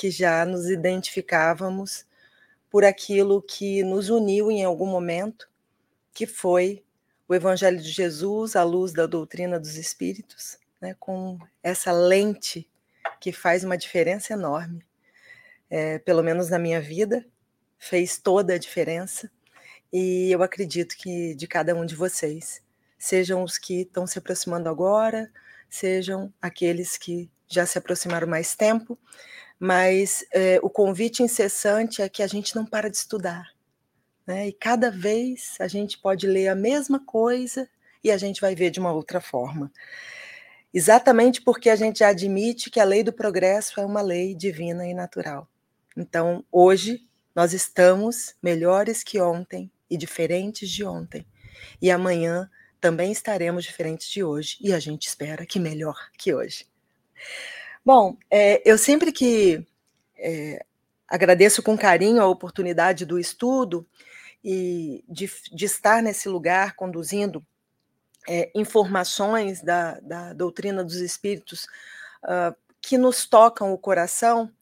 que já nos identificávamos por aquilo que nos uniu em algum momento, que foi o Evangelho de Jesus à luz da doutrina dos Espíritos, né, com essa lente que faz uma diferença enorme. É, pelo menos na minha vida, fez toda a diferença. E eu acredito que de cada um de vocês, sejam os que estão se aproximando agora, sejam aqueles que já se aproximaram mais tempo, mas é, o convite incessante é que a gente não para de estudar. Né? E cada vez a gente pode ler a mesma coisa e a gente vai ver de uma outra forma. Exatamente porque a gente admite que a lei do progresso é uma lei divina e natural. Então, hoje, nós estamos melhores que ontem e diferentes de ontem. E amanhã também estaremos diferentes de hoje. E a gente espera que melhor que hoje. Bom, é, eu sempre que é, agradeço com carinho a oportunidade do estudo e de, de estar nesse lugar conduzindo é, informações da, da, doutrina dos espíritos uh, que nos tocam o coração,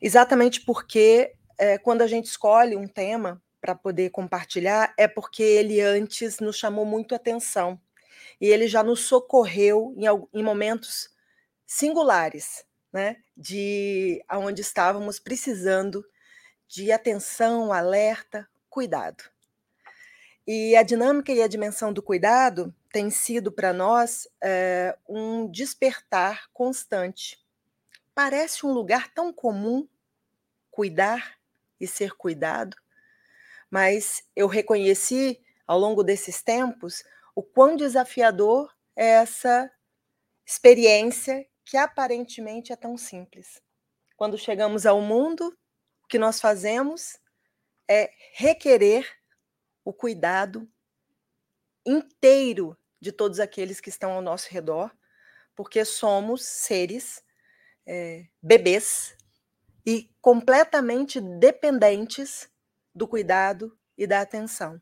exatamente porque é, quando a gente escolhe um tema para poder compartilhar, é porque ele antes nos chamou muito atenção. E ele já nos socorreu em, em momentos singulares, né, de aonde estávamos precisando de atenção, alerta, cuidado. E a dinâmica e a dimensão do cuidado tem sido para nós é, um despertar constante. Parece um lugar tão comum cuidar e ser cuidado, mas eu reconheci ao longo desses tempos o quão desafiador é essa experiência que aparentemente é tão simples. Quando chegamos ao mundo, o que nós fazemos é requerer o cuidado inteiro de todos aqueles que estão ao nosso redor, porque somos seres é, bebês e completamente dependentes do cuidado e da atenção.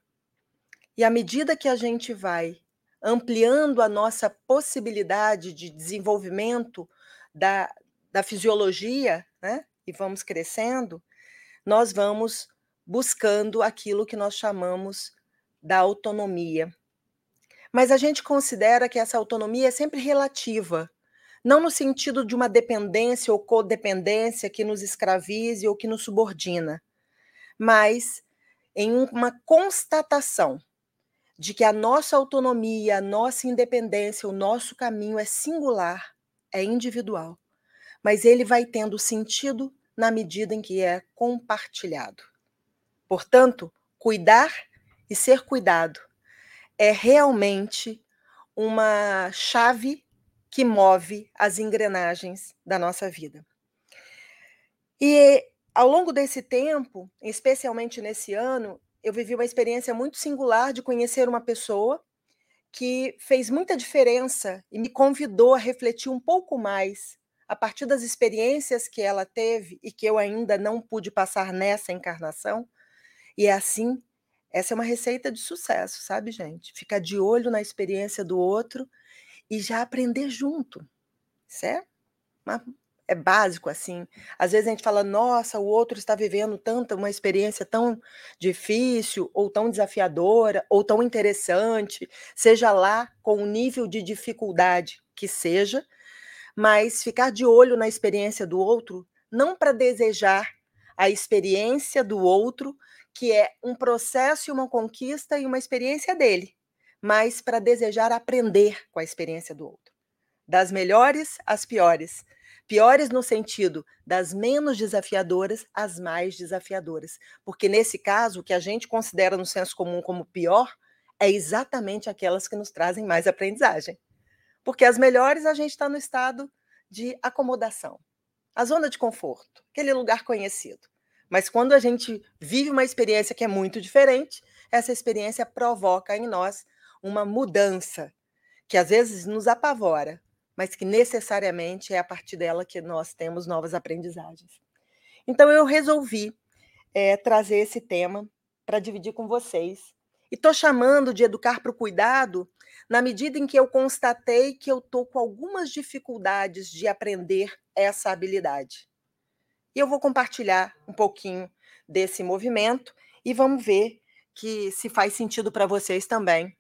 E à medida que a gente vai ampliando a nossa possibilidade de desenvolvimento da, da fisiologia, né? E vamos crescendo, nós vamos buscando aquilo que nós chamamos da autonomia. Mas a gente considera que essa autonomia é sempre relativa, não no sentido de uma dependência ou codependência que nos escravize ou que nos subordina, mas em uma constatação de que a nossa autonomia, a nossa independência, o nosso caminho é singular, é individual, mas ele vai tendo sentido na medida em que é compartilhado. Portanto, cuidar e ser cuidado é realmente uma chave que move as engrenagens da nossa vida. E ao longo desse tempo, especialmente nesse ano, eu vivi uma experiência muito singular de conhecer uma pessoa que fez muita diferença e me convidou a refletir um pouco mais a partir das experiências que ela teve e que eu ainda não pude passar nessa encarnação. E é assim, essa é uma receita de sucesso, sabe, gente? Ficar de olho na experiência do outro e já aprender junto. É uma é básico assim. Às vezes a gente fala, nossa, o outro está vivendo tanta uma experiência tão difícil, ou tão desafiadora, ou tão interessante, seja lá com o nível de dificuldade que seja, mas ficar de olho na experiência do outro, não para desejar a experiência do outro, que é um processo e uma conquista e uma experiência dele, mas para desejar aprender com a experiência do outro. Das melhores às piores Piores no sentido das menos desafiadoras às mais desafiadoras. Porque, nesse caso, o que a gente considera no senso comum como pior é exatamente aquelas que nos trazem mais aprendizagem. Porque as melhores a gente está no estado de acomodação, a zona de conforto, aquele lugar conhecido. Mas quando a gente vive uma experiência que é muito diferente, essa experiência provoca em nós uma mudança que às vezes nos apavora, mas que necessariamente é a partir dela que nós temos novas aprendizagens. Então, eu resolvi é, trazer esse tema para dividir com vocês. E estou chamando de educar para o cuidado na medida em que eu constatei que eu estou com algumas dificuldades de aprender essa habilidade. E eu vou compartilhar um pouquinho desse movimento e vamos ver que se faz sentido para vocês também.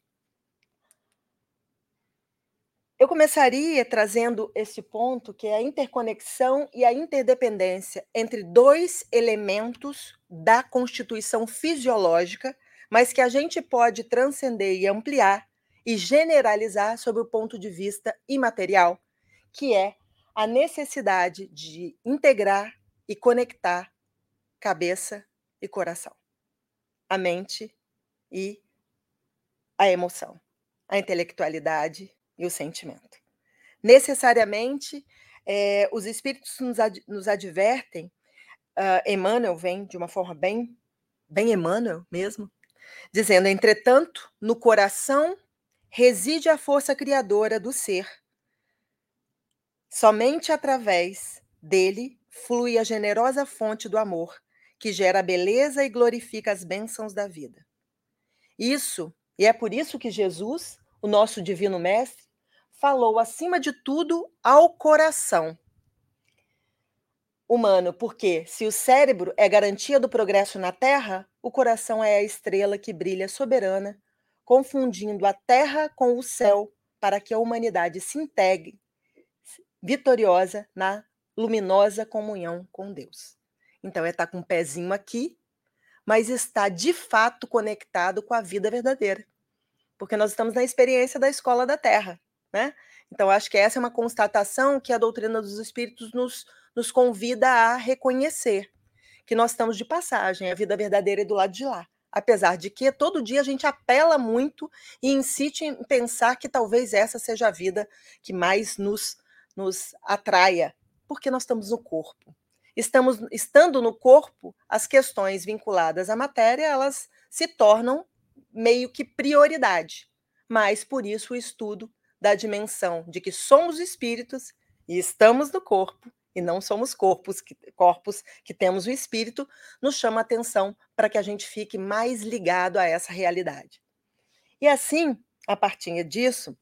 Eu começaria trazendo esse ponto que é a interconexão e a interdependência entre dois elementos da constituição fisiológica, mas que a gente pode transcender e ampliar e generalizar sob o ponto de vista imaterial, que é a necessidade de integrar e conectar cabeça e coração, a mente e a emoção, a intelectualidade e o sentimento. Necessariamente, é, os espíritos nos, ad, nos advertem, uh, Emmanuel vem de uma forma bem, bem Emmanuel mesmo, dizendo: entretanto, no coração reside a força criadora do ser. Somente através dele flui a generosa fonte do amor, que gera a beleza e glorifica as bênçãos da vida. Isso, e é por isso que Jesus, o nosso divino mestre, falou acima de tudo ao coração humano, porque se o cérebro é garantia do progresso na Terra, o coração é a estrela que brilha soberana, confundindo a terra com o céu, para que a humanidade se integre vitoriosa na luminosa comunhão com Deus. Então, é estar com um pezinho aqui, mas está de fato conectado com a vida verdadeira. Porque nós estamos na experiência da escola da Terra, né? Então, acho que essa é uma constatação que a doutrina dos espíritos nos, nos convida a reconhecer, que nós estamos de passagem, a vida verdadeira é do lado de lá. Apesar de que todo dia a gente apela muito e insiste em pensar que talvez essa seja a vida que mais nos, nos atraia, porque nós estamos no corpo. Estamos estando no corpo, as questões vinculadas à matéria, elas se tornam meio que prioridade. Mas por isso o estudo da dimensão de que somos espíritos e estamos no corpo e não somos corpos que, corpos que temos o espírito, nos chama atenção para que a gente fique mais ligado a essa realidade. E assim, a partir disso,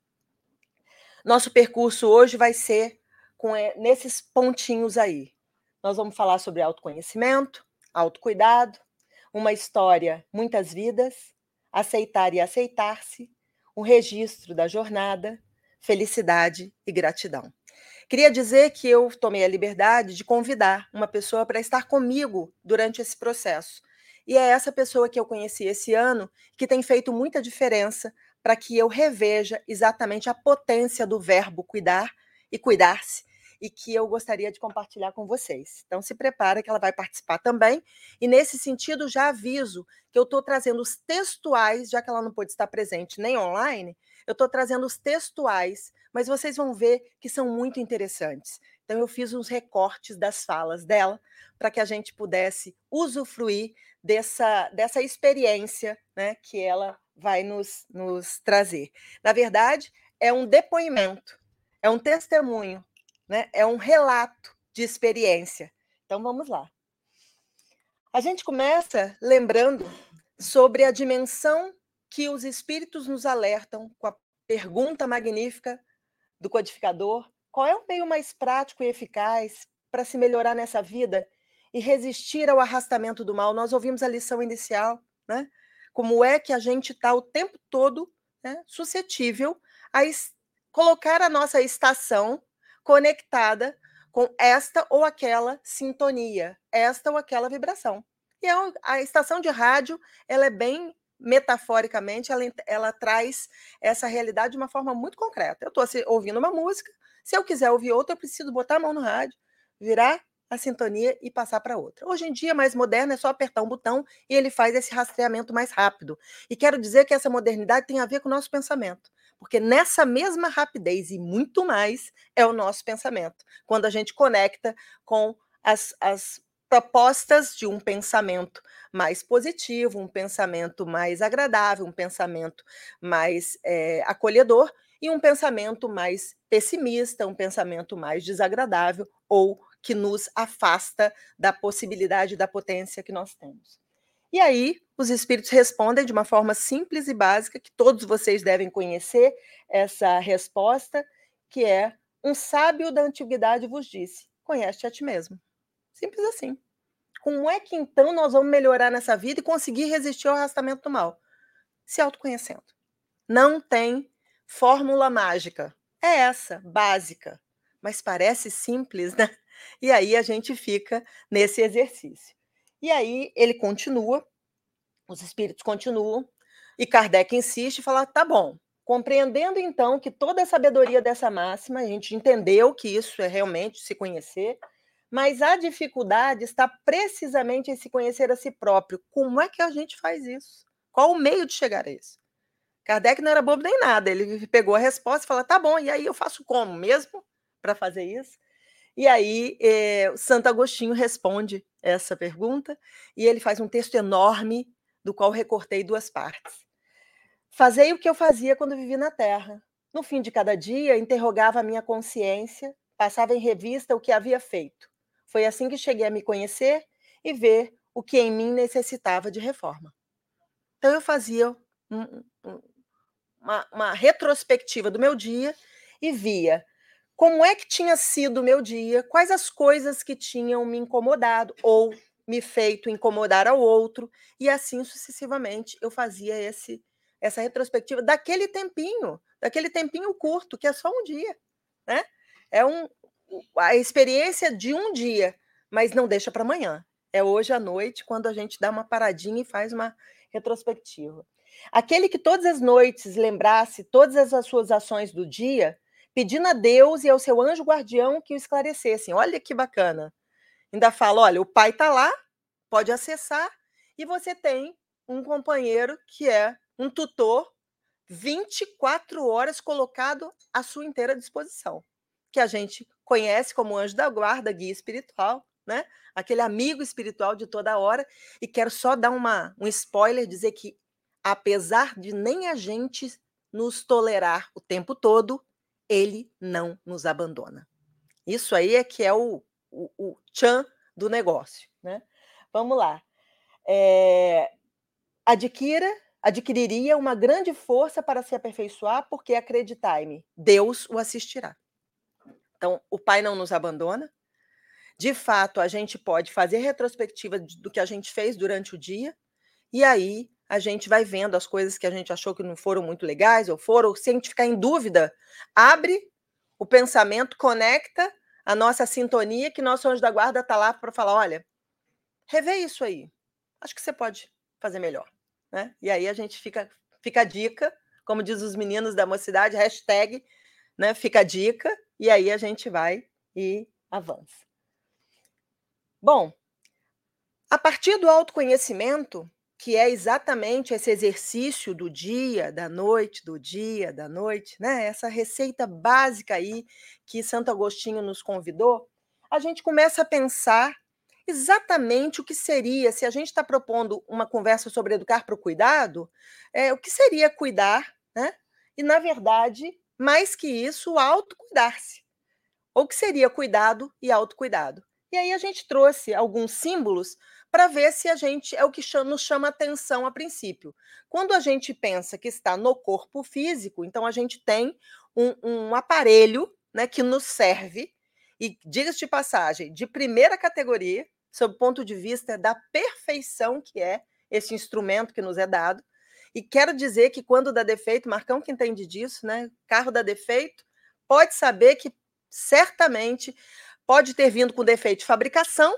nosso percurso hoje vai ser com eh, nesses pontinhos aí. Nós vamos falar sobre autoconhecimento, autocuidado, uma história, muitas vidas, aceitar e aceitar-se, um registro da jornada, felicidade e gratidão. Queria dizer que eu tomei a liberdade de convidar uma pessoa para estar comigo durante esse processo. E é essa pessoa que eu conheci esse ano que tem feito muita diferença para que eu reveja exatamente a potência do verbo cuidar e cuidar-se e que eu gostaria de compartilhar com vocês. Então, se prepara que ela vai participar também. E nesse sentido, já aviso que eu estou trazendo os textuais, já que ela não pôde estar presente nem online, eu estou trazendo os textuais, mas vocês vão ver que são muito interessantes. Então, eu fiz uns recortes das falas dela para que a gente pudesse usufruir dessa, dessa experiência né, que ela vai nos, nos trazer. Na verdade, é um depoimento, é um testemunho né? É um relato de experiência. Então vamos lá. A gente começa lembrando sobre a dimensão que os espíritos nos alertam com a pergunta magnífica do codificador: qual é o meio mais prático e eficaz para se melhorar nessa vida e resistir ao arrastamento do mal? Nós ouvimos a lição inicial, né? Como é que a gente está o tempo todo né, suscetível a colocar a nossa estação conectada com esta ou aquela sintonia, esta ou aquela vibração. E a, é a estação de rádio, ela é bem metaforicamente, ela, ela traz essa realidade de uma forma muito concreta. Eu estou ouvindo uma música, se eu quiser ouvir outra, eu preciso botar a mão no rádio, virar a sintonia e passar para outra. Hoje em dia, mais moderno, é só apertar um botão e ele faz esse rastreamento mais rápido. E quero dizer que essa modernidade tem a ver com o nosso pensamento. Porque nessa mesma rapidez e muito mais é o nosso pensamento. Quando a gente conecta com as, as propostas de um pensamento mais positivo, um pensamento mais agradável, um pensamento mais é, acolhedor e um pensamento mais pessimista, um pensamento mais desagradável ou que nos afasta da possibilidade da potência que nós temos. E aí, os espíritos respondem de uma forma simples e básica, que todos vocês devem conhecer essa resposta, que é: um sábio da antiguidade vos disse: conhece a ti mesmo. Simples assim. Como é que então nós vamos melhorar nessa vida e conseguir resistir ao arrastamento do mal? Se autoconhecendo. Não tem fórmula mágica. É essa, básica. Mas parece simples, né? E aí a gente fica nesse exercício. E aí ele continua, os espíritos continuam, e Kardec insiste e fala: tá bom, compreendendo então que toda a sabedoria dessa máxima, a gente entendeu que isso é realmente se conhecer, mas a dificuldade está precisamente em se conhecer a si próprio. Como é que a gente faz isso? Qual o meio de chegar a isso? Kardec não era bobo nem nada, ele pegou a resposta e falou: tá bom, e aí eu faço como mesmo para fazer isso? E aí, eh, Santo Agostinho responde essa pergunta e ele faz um texto enorme, do qual recortei duas partes. Fazei o que eu fazia quando vivi na Terra. No fim de cada dia, interrogava a minha consciência, passava em revista o que havia feito. Foi assim que cheguei a me conhecer e ver o que em mim necessitava de reforma. Então, eu fazia um, um, uma, uma retrospectiva do meu dia e via como é que tinha sido o meu dia, quais as coisas que tinham me incomodado ou me feito incomodar ao outro, e assim sucessivamente eu fazia esse essa retrospectiva daquele tempinho, daquele tempinho curto, que é só um dia, né? É um, a experiência de um dia, mas não deixa para amanhã. É hoje à noite, quando a gente dá uma paradinha e faz uma retrospectiva. Aquele que todas as noites lembrasse todas as suas ações do dia, pedindo a Deus e ao seu anjo guardião que o esclarecessem. Olha que bacana. Ainda fala: olha, o pai está lá, pode acessar, e você tem um companheiro que é um tutor 24 horas colocado à sua inteira disposição, que a gente conhece como anjo da guarda, guia espiritual, né? Aquele amigo espiritual de toda hora. E quero só dar uma, um spoiler, dizer que apesar de nem a gente nos tolerar o tempo todo, ele não nos abandona. Isso aí é que é o, o, o tchan do negócio, né? Vamos lá. É, adquira, adquiriria uma grande força para se aperfeiçoar, porque acreditai-me, Deus o assistirá. Então, o Pai não nos abandona. De fato, a gente pode fazer retrospectiva do que a gente fez durante o dia, e aí a gente vai vendo as coisas que a gente achou que não foram muito legais, ou foram, se a ficar em dúvida, abre o pensamento, conecta a nossa sintonia, que nosso anjo da guarda está lá para falar: olha, revê isso aí. Acho que você pode fazer melhor. Né? E aí a gente fica, fica a dica, como diz os meninos da mocidade, hashtag, né? Fica a dica, e aí a gente vai e avança. Bom, a partir do autoconhecimento, que é exatamente esse exercício do dia, da noite, do dia, da noite, né? Essa receita básica aí que Santo Agostinho nos convidou, a gente começa a pensar exatamente o que seria, se a gente está propondo uma conversa sobre educar para o cuidado, é, o que seria cuidar, né? E, na verdade, mais que isso, autocuidar-se. Ou o que seria cuidado e autocuidado. E aí a gente trouxe alguns símbolos para ver se a gente é o que nos chama atenção a princípio. Quando a gente pensa que está no corpo físico, então a gente tem um, um aparelho né, que nos serve, e diga-se de passagem, de primeira categoria, sob o ponto de vista da perfeição que é esse instrumento que nos é dado. E quero dizer que quando dá defeito, Marcão que entende disso, né? Carro dá defeito, pode saber que certamente pode ter vindo com defeito de fabricação,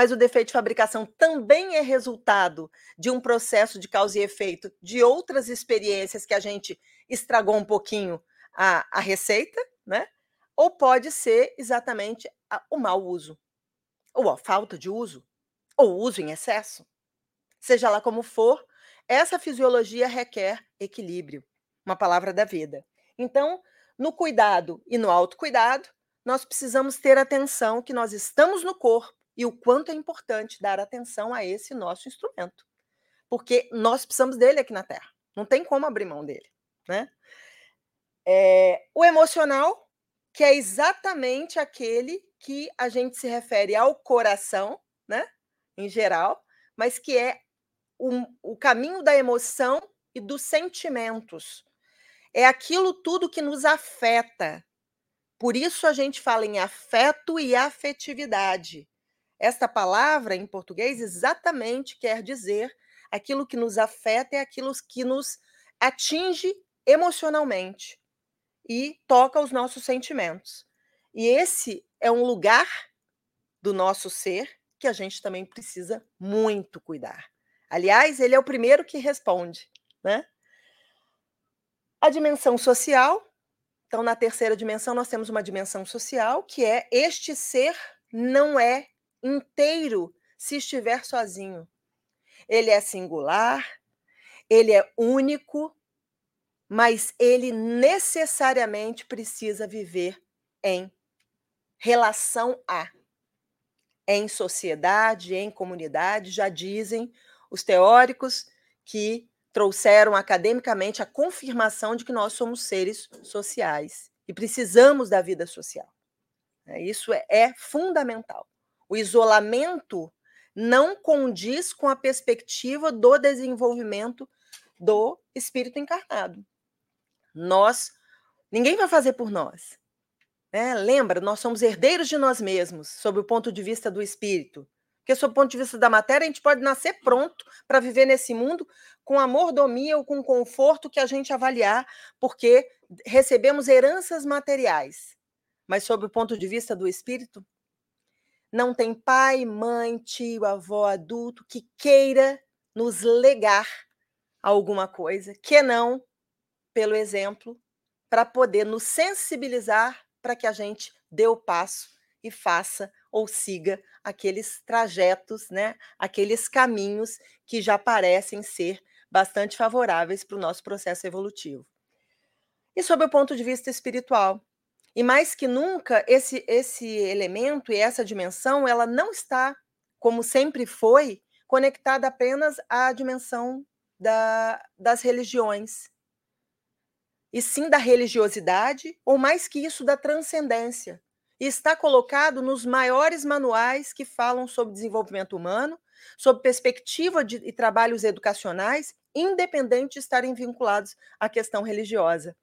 mas o defeito de fabricação também é resultado de um processo de causa e efeito de outras experiências que a gente estragou um pouquinho a, a receita, né? Ou pode ser exatamente a, o mau uso, ou a falta de uso, ou uso em excesso. Seja lá como for, essa fisiologia requer equilíbrio, uma palavra da vida. Então, no cuidado e no autocuidado, nós precisamos ter atenção que nós estamos no corpo e o quanto é importante dar atenção a esse nosso instrumento. Porque nós precisamos dele aqui na Terra. Não tem como abrir mão dele. Né? É, o emocional, que é exatamente aquele que a gente se refere ao coração, né? em geral, mas que é o, o caminho da emoção e dos sentimentos. É aquilo tudo que nos afeta. Por isso a gente fala em afeto e afetividade Esta palavra em português exatamente quer dizer aquilo que nos afeta é aquilo que nos atinge emocionalmente e toca os nossos sentimentos. E esse é um lugar do nosso ser que a gente também precisa muito cuidar. Aliás, ele é o primeiro que responde, né? A dimensão social. Então, na terceira dimensão, nós temos uma dimensão social, que é este ser não é inteiro se estiver sozinho. Ele é singular, ele é único, mas ele necessariamente precisa viver em relação a, em sociedade, em comunidade. Já dizem os teóricos que trouxeram academicamente a confirmação de que nós somos seres sociais e precisamos da vida social. Isso é, é fundamental. O isolamento não condiz com a perspectiva do desenvolvimento do espírito encarnado. Nós, ninguém vai fazer por nós. Né? Lembra, nós somos herdeiros de nós mesmos, sob o ponto de vista do espírito. Porque, sob o ponto de vista da matéria, a gente pode nascer pronto para viver nesse mundo com a mordomia ou com conforto que a gente avaliar, porque recebemos heranças materiais. Mas, sob o ponto de vista do espírito, não tem pai, mãe, tio, avó, adulto que queira nos legar alguma coisa, que não, pelo exemplo, para poder nos sensibilizar para que a gente dê o passo e faça ou siga aqueles trajetos, né, aqueles caminhos que já parecem ser bastante favoráveis para o nosso processo evolutivo. E sob o ponto de vista espiritual, e mais que nunca, esse, esse elemento e essa dimensão, ela não está, como sempre foi, conectada apenas à dimensão da, das religiões, e sim da religiosidade, ou mais que isso, da transcendência. E está colocado nos maiores manuais que falam sobre desenvolvimento humano, sobre perspectiva de e trabalhos educacionais, independente de estarem vinculados à questão religiosa.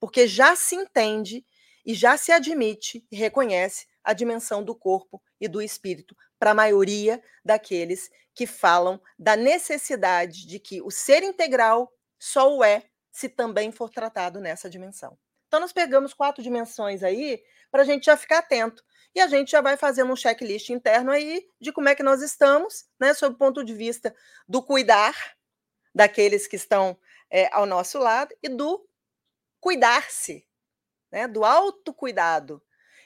Porque já se entende e já se admite e reconhece a dimensão do corpo e do espírito para a maioria daqueles que falam da necessidade de que o ser integral só o é se também for tratado nessa dimensão. Então, nós pegamos quatro dimensões aí para a gente já ficar atento. E a gente já vai fazendo um checklist interno aí de como é que nós estamos, né, sob o ponto de vista do cuidar daqueles que estão é, ao nosso lado e do cuidar-se, né, do autocuidado.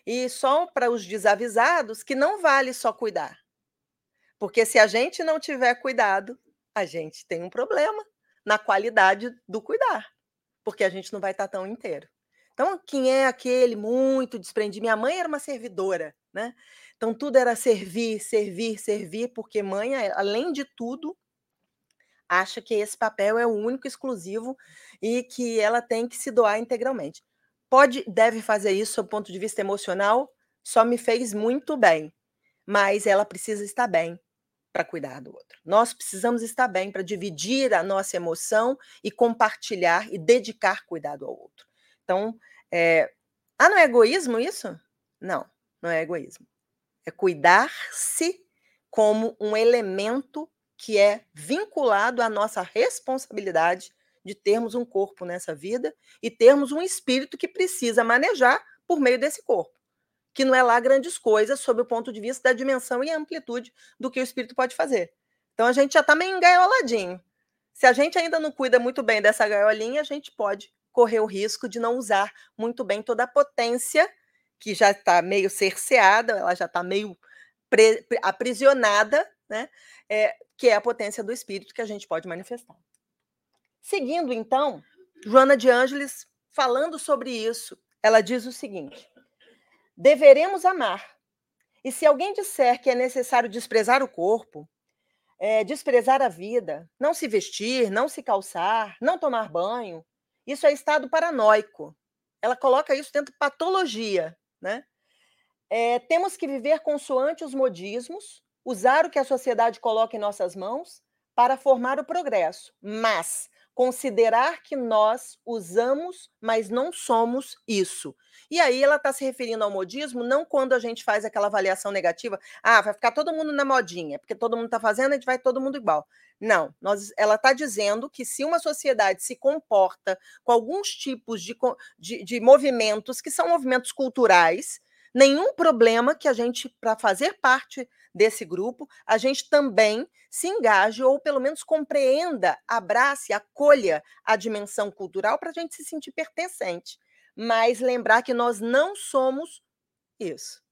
E só para os desavisados que não vale só cuidar. Porque se a gente não tiver cuidado, a gente tem um problema na qualidade do cuidar, porque a gente não vai estar tão inteiro. Então, quem é aquele muito desprendido? Minha mãe era uma servidora, né? Então, tudo era servir, servir, servir, porque mãe, além de tudo, acha que esse papel é o único, exclusivo e que ela tem que se doar integralmente pode, deve fazer isso do ponto de vista emocional, só me fez muito bem, mas ela precisa estar bem para cuidar do outro. Nós precisamos estar bem para dividir a nossa emoção e compartilhar e dedicar cuidado ao outro. Então, é... ah, não é egoísmo isso? Não, não é egoísmo. É cuidar-se como um elemento que é vinculado à nossa responsabilidade de termos um corpo nessa vida e termos um espírito que precisa manejar por meio desse corpo, que não é lá grandes coisas sob o ponto de vista da dimensão e amplitude do que o espírito pode fazer. Então a gente já está meio engaioladinho. Se a gente ainda não cuida muito bem dessa gaiolinha, a gente pode correr o risco de não usar muito bem toda a potência que já está meio cerceada, ela já está meio aprisionada, né? É, que é a potência do espírito que a gente pode manifestar. Seguindo, então, Joana de Ângeles falando sobre isso, ela diz o seguinte: deveremos amar. E se alguém disser que é necessário desprezar o corpo, é, desprezar a vida, não se vestir, não se calçar, não tomar banho, isso é estado paranoico. Ela coloca isso dentro de patologia, né? É, temos que viver consoante os modismos, usar o que a sociedade coloca em nossas mãos para formar o progresso, mas considerar que nós usamos, mas não somos isso. E aí ela está se referindo ao modismo não quando a gente faz aquela avaliação negativa, ah, vai ficar todo mundo na modinha, porque todo mundo está fazendo, a gente vai todo mundo igual. Não, nós, ela está dizendo que se uma sociedade se comporta com alguns tipos de, de, de movimentos que são movimentos culturais, nenhum problema que a gente, para fazer parte desse grupo, a gente também se engaje ou pelo menos compreenda, abrace, acolha a dimensão cultural para a gente se sentir pertencente. Mas lembrar que nós não somos isso.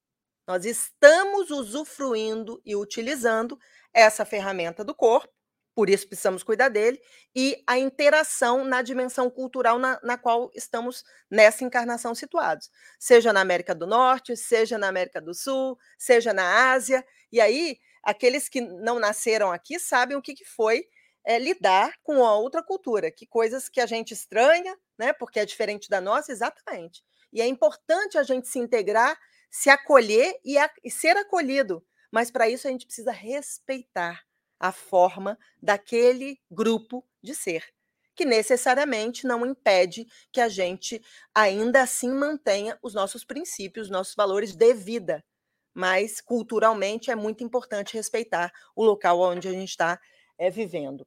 Nós estamos usufruindo e utilizando essa ferramenta do corpo por isso precisamos cuidar dele, e a interação na dimensão cultural na, na, qual estamos nessa encarnação situados, seja na América do Norte, seja na América do Sul, seja na Ásia, e aí aqueles que não nasceram aqui sabem o que, que foi é, lidar com a outra cultura, que coisas que a gente estranha, né, porque é diferente da nossa, exatamente. E é importante a gente se integrar, se acolher e, a, e ser acolhido, mas para isso a gente precisa respeitar a forma daquele grupo de ser, que necessariamente não impede que a gente ainda assim mantenha os nossos princípios, os nossos valores de vida. Mas culturalmente é muito importante respeitar o local onde a gente está é, vivendo.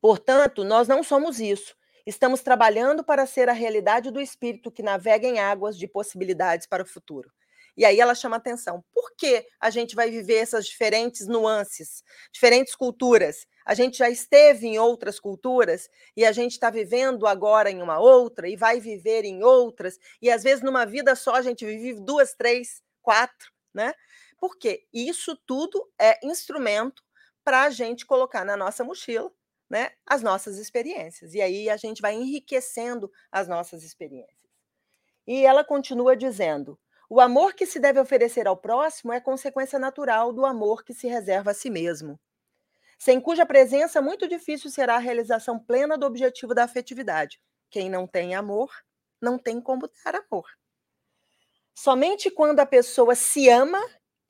Portanto, nós não somos isso. Estamos trabalhando para ser a realidade do espírito que navega em águas de possibilidades para o futuro. E aí ela chama atenção. Por que a gente vai viver essas diferentes nuances, diferentes culturas? A gente já esteve em outras culturas e a gente está vivendo agora em uma outra e vai viver em outras. E às vezes numa vida só a gente vive duas, três, quatro, né? Porque isso tudo é instrumento para a gente colocar na nossa mochila né, as nossas experiências. E aí a gente vai enriquecendo as nossas experiências. E ela continua dizendo: o amor que se deve oferecer ao próximo é consequência natural do amor que se reserva a si mesmo, sem cuja presença muito difícil será a realização plena do objetivo da afetividade. Quem não tem amor, não tem como dar amor. Somente quando a pessoa se ama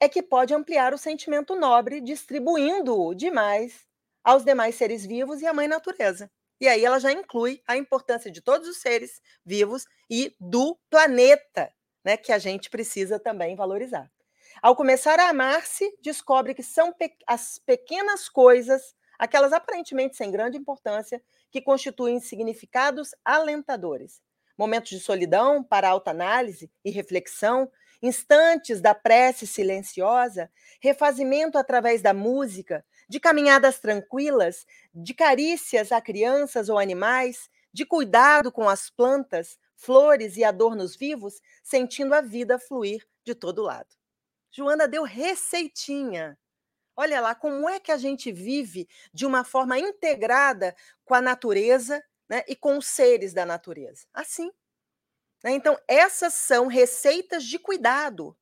é que pode ampliar o sentimento nobre, distribuindo-o demais aos demais seres vivos e à mãe natureza. E aí ela já inclui a importância de todos os seres vivos e do planeta né, que a gente precisa também valorizar. Ao começar a amar-se, descobre que são pe as pequenas coisas, aquelas aparentemente sem grande importância, que constituem significados alentadores. Momentos de solidão para autoanálise e reflexão, instantes da prece silenciosa, refazimento através da música, de caminhadas tranquilas, de carícias a crianças ou animais, de cuidado com as plantas, flores e adornos vivos, sentindo a vida fluir de todo lado. Joana deu receitinha. Olha lá como é que a gente vive de uma forma integrada com a natureza né, e com os seres da natureza. Assim. Né? Então, essas são receitas de cuidado,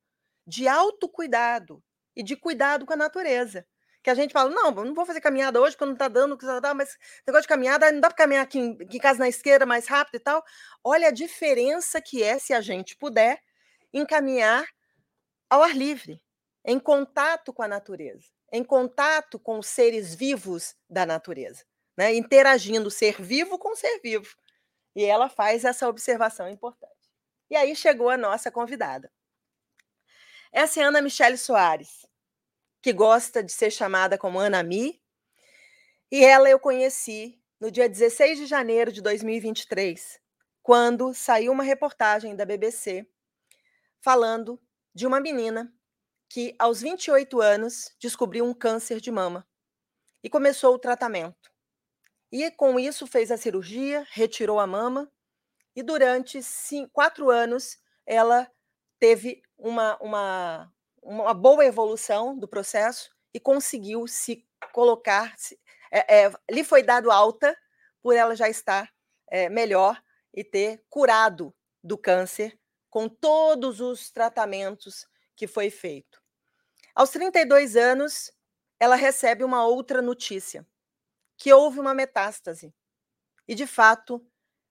de autocuidado e de cuidado com a natureza que a gente fala, não, não vou fazer caminhada hoje porque não está dando, mas negócio de caminhada, não dá para caminhar aqui em, em casa na esquerda mais rápido e tal. Olha a diferença que é, se a gente puder, encaminhar ao ar livre, em contato com a natureza, em contato com os seres vivos da natureza, né? interagindo ser vivo com ser vivo. E ela faz essa observação importante. E aí chegou a nossa convidada. Essa é Ana Michele Soares que gosta de ser chamada como Ana Mi. E ela eu conheci no dia 16 de janeiro de 2023, quando saiu uma reportagem da BBC falando de uma menina que, aos 28 anos, descobriu um câncer de mama e começou o tratamento. E com isso fez a cirurgia, retirou a mama e durante cinco, quatro anos ela teve uma, uma, uma boa evolução do processo e conseguiu se colocar, se, é, é, lhe foi dado alta por ela já estar é, melhor e ter curado do câncer com todos os tratamentos que foi feito. Aos 32 anos, ela recebe uma outra notícia, que houve uma metástase. E, de fato,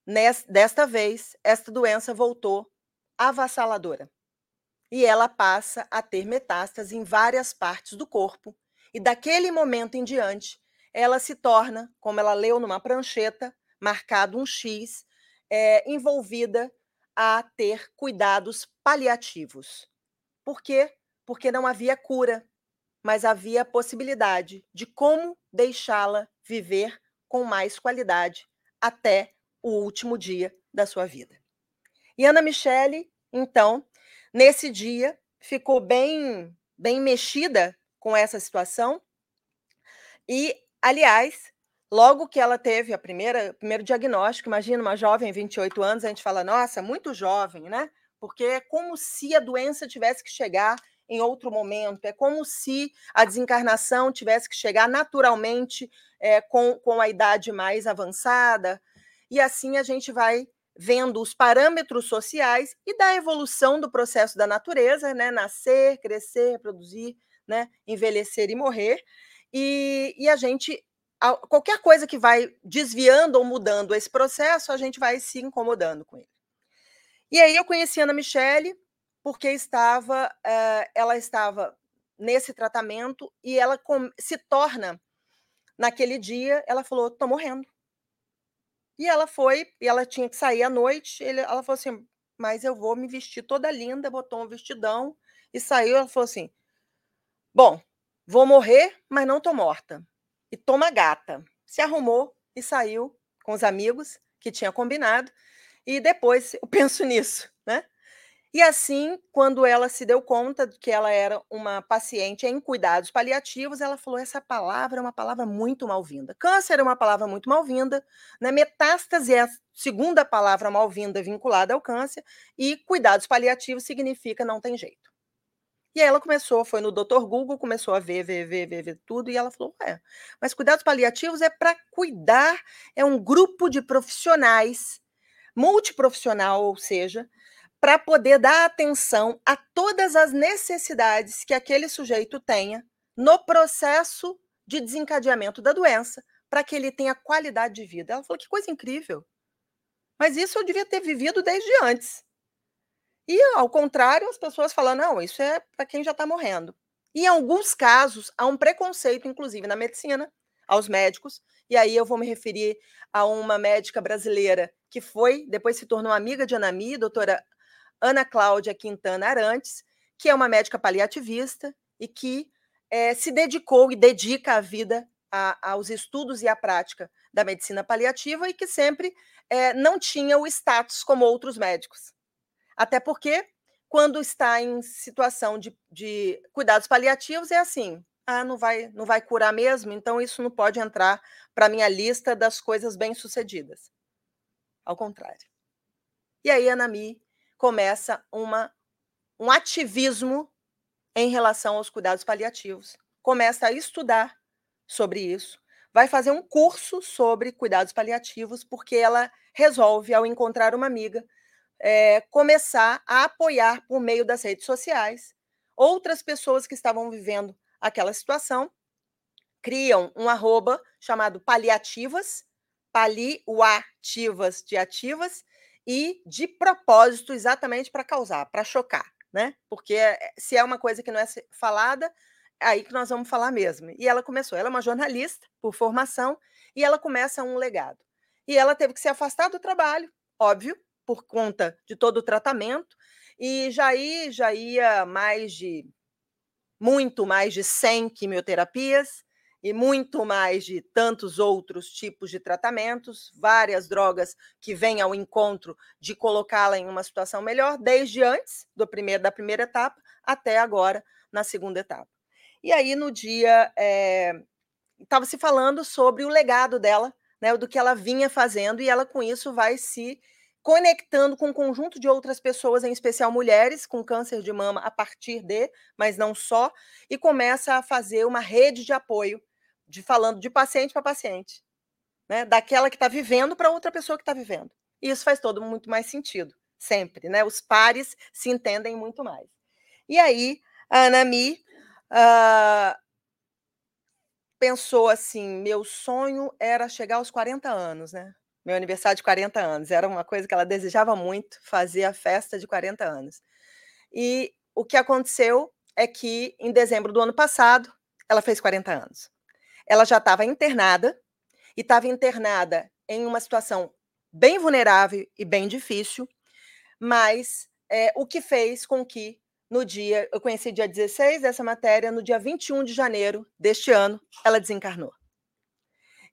nesta, desta vez, esta doença voltou avassaladora e ela passa a ter metástase em várias partes do corpo, e daquele momento em diante, ela se torna, como ela leu numa prancheta, marcado um X, é, envolvida a ter cuidados paliativos. Por quê? Porque não havia cura, mas havia possibilidade de como deixá-la viver com mais qualidade até o último dia da sua vida. E Ana Michele, então, nesse dia, ficou bem, bem mexida com essa situação. E, aliás, logo que ela teve a primeira primeiro diagnóstico, imagina uma jovem, 28 anos, a gente fala, nossa, muito jovem, né? Porque é como se a doença tivesse que chegar em outro momento, é como se a desencarnação tivesse que chegar naturalmente é, com, com a idade mais avançada, e assim a gente vai vendo os parâmetros sociais e da evolução do processo da natureza, né? Nascer, crescer, reproduzir, né? Envelhecer e morrer. E, e a gente, qualquer coisa que vai desviando ou mudando esse processo, a gente vai se incomodando com ele. E aí eu conheci a Ana Michele, porque estava, uh, ela estava nesse tratamento e ela se torna, naquele dia, ela falou: estou morrendo. E ela foi, e ela tinha que sair à noite. Ele, ela falou assim: mas eu vou me vestir toda linda, botou um vestidão e saiu. Ela falou assim: bom, vou morrer, mas não estou morta. E toma gata. Se arrumou e saiu com os amigos que tinha combinado. E depois eu penso nisso? E assim, quando ela se deu conta de que ela era uma paciente em cuidados paliativos, ela falou: essa palavra é uma palavra muito mal-vinda. Câncer é uma palavra muito mal-vinda, né? metástase é a segunda palavra mal-vinda vinculada ao câncer, e cuidados paliativos significa não tem jeito. E aí ela começou, foi no Dr. Google, começou a ver, ver, ver, ver, ver tudo, e ela falou: é, mas cuidados paliativos é para cuidar, é um grupo de profissionais, multiprofissional, ou seja, para poder dar atenção a todas as necessidades que aquele sujeito tenha no processo de desencadeamento da doença, para que ele tenha qualidade de vida. Ela falou: que coisa incrível. Mas isso eu devia ter vivido desde antes. E, ao contrário, as pessoas falam: não, isso é para quem já está morrendo. E, em alguns casos, há um preconceito, inclusive na medicina, aos médicos. E aí eu vou me referir a uma médica brasileira que foi, depois se tornou amiga de Anami, doutora Ana Cláudia Quintana Arantes, que é uma médica paliativista e que é, se dedicou e dedica a vida a, aos estudos e à prática da medicina paliativa e que sempre é, não tinha o status como outros médicos. Até porque, quando está em situação de, de cuidados paliativos, é assim: ah, não vai, não vai curar mesmo, então isso não pode entrar para a minha lista das coisas bem-sucedidas. Ao contrário. E aí, Anami começa uma, um ativismo em relação aos cuidados paliativos. Começa a estudar sobre isso, vai fazer um curso sobre cuidados paliativos, porque ela resolve, ao encontrar uma amiga, é, começar a apoiar por meio das redes sociais outras pessoas que estavam vivendo aquela situação, criam um arroba chamado paliativas, paliativas de ativas, e de propósito exatamente para causar, para chocar, né? Porque eh, se é uma coisa que não é falada, é aí que nós vamos falar mesmo. E ela começou, ela é uma jornalista por formação e ela começa um legado. E ela teve que se afastar do trabalho, óbvio, por conta de todo o tratamento, e já, ia, já ia mais de muito mais de 100 quimioterapias, e muito mais de tantos outros tipos de tratamentos, várias drogas que vêm ao encontro de colocá-la em uma situação melhor, desde antes do primeiro, da primeira etapa até agora na segunda etapa. E aí, no dia, estava eh, se falando sobre o legado dela, né, do que ela vinha fazendo, e ela, com isso, vai se conectando com um conjunto de outras pessoas, em especial mulheres com câncer de mama a partir de, mas não só, e começa a fazer uma rede de apoio de falando de paciente para paciente, né? Daquela que está vivendo para outra pessoa que está vivendo. E isso faz todo muito mais sentido, sempre, né? Os pares se entendem muito mais. E aí, a Anami uh, pensou assim: meu sonho era chegar aos 40 anos, né? Meu aniversário de 40 anos. Era uma coisa que ela desejava muito, fazer a festa de 40 anos. E o que aconteceu é que, em dezembro do ano passado, ela fez 40 anos. Ela já estava internada e estava internada em uma situação bem vulnerável e bem difícil, mas é, o que fez com que no dia, eu conheci dia 16 dessa matéria, no dia 21 de janeiro deste ano, ela desencarnou.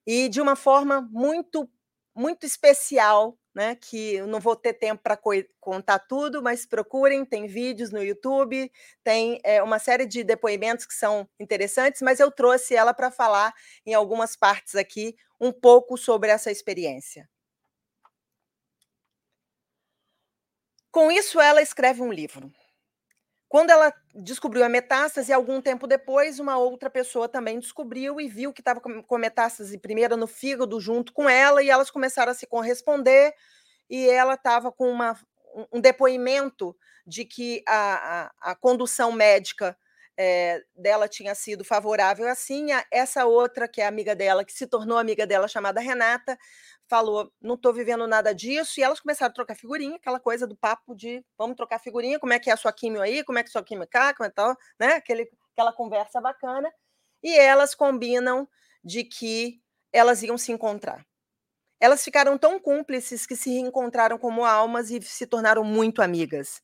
E de uma forma muito, muito especial, né, que eu não vou ter tempo para contar tudo, mas procurem, tem vídeos no YouTube, tem é, uma série de depoimentos que são interessantes, mas eu trouxe ela para falar em algumas partes aqui um pouco sobre essa experiência. Com isso, ela escreve um livro. Quando ela descobriu a metástase, algum tempo depois, uma outra pessoa também descobriu e viu que estava com metástase primeiro no fígado junto com ela, e elas começaram a se corresponder, e ela estava com uma, um depoimento de que a, a, a condução médica é, dela tinha sido favorável assim. A, essa outra, que é amiga dela, que se tornou amiga dela, chamada Renata, falou: não estou vivendo nada disso, e elas começaram a trocar figurinha, aquela coisa do papo de vamos trocar figurinha, como é que é a sua químio aí, como é que é a sua química cá, como é tal, né? Aquele, aquela conversa bacana, e elas combinam de que elas iam se encontrar. Elas ficaram tão cúmplices que se reencontraram como almas e se tornaram muito amigas.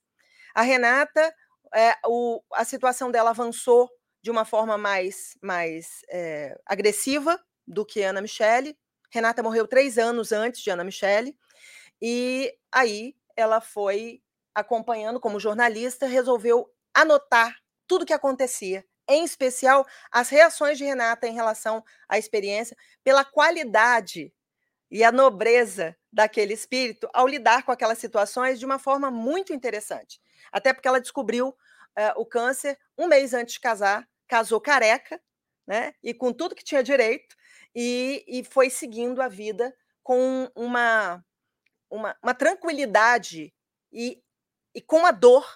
A Renata, é, o, a situação dela avançou de uma forma mais, mais é, agressiva do que Ana Michele, Renata morreu três anos antes de Ana Michele, e aí ela foi acompanhando como jornalista, resolveu anotar tudo o que acontecia, em especial as reações de Renata em relação à experiência, pela qualidade e a nobreza daquele espírito ao lidar com aquelas situações de uma forma muito interessante. Até porque ela descobriu uh, o câncer um mês antes de casar, casou careca, né? E com tudo que tinha direito, e, e foi seguindo a vida com uma, uma, uma tranquilidade e, e com a dor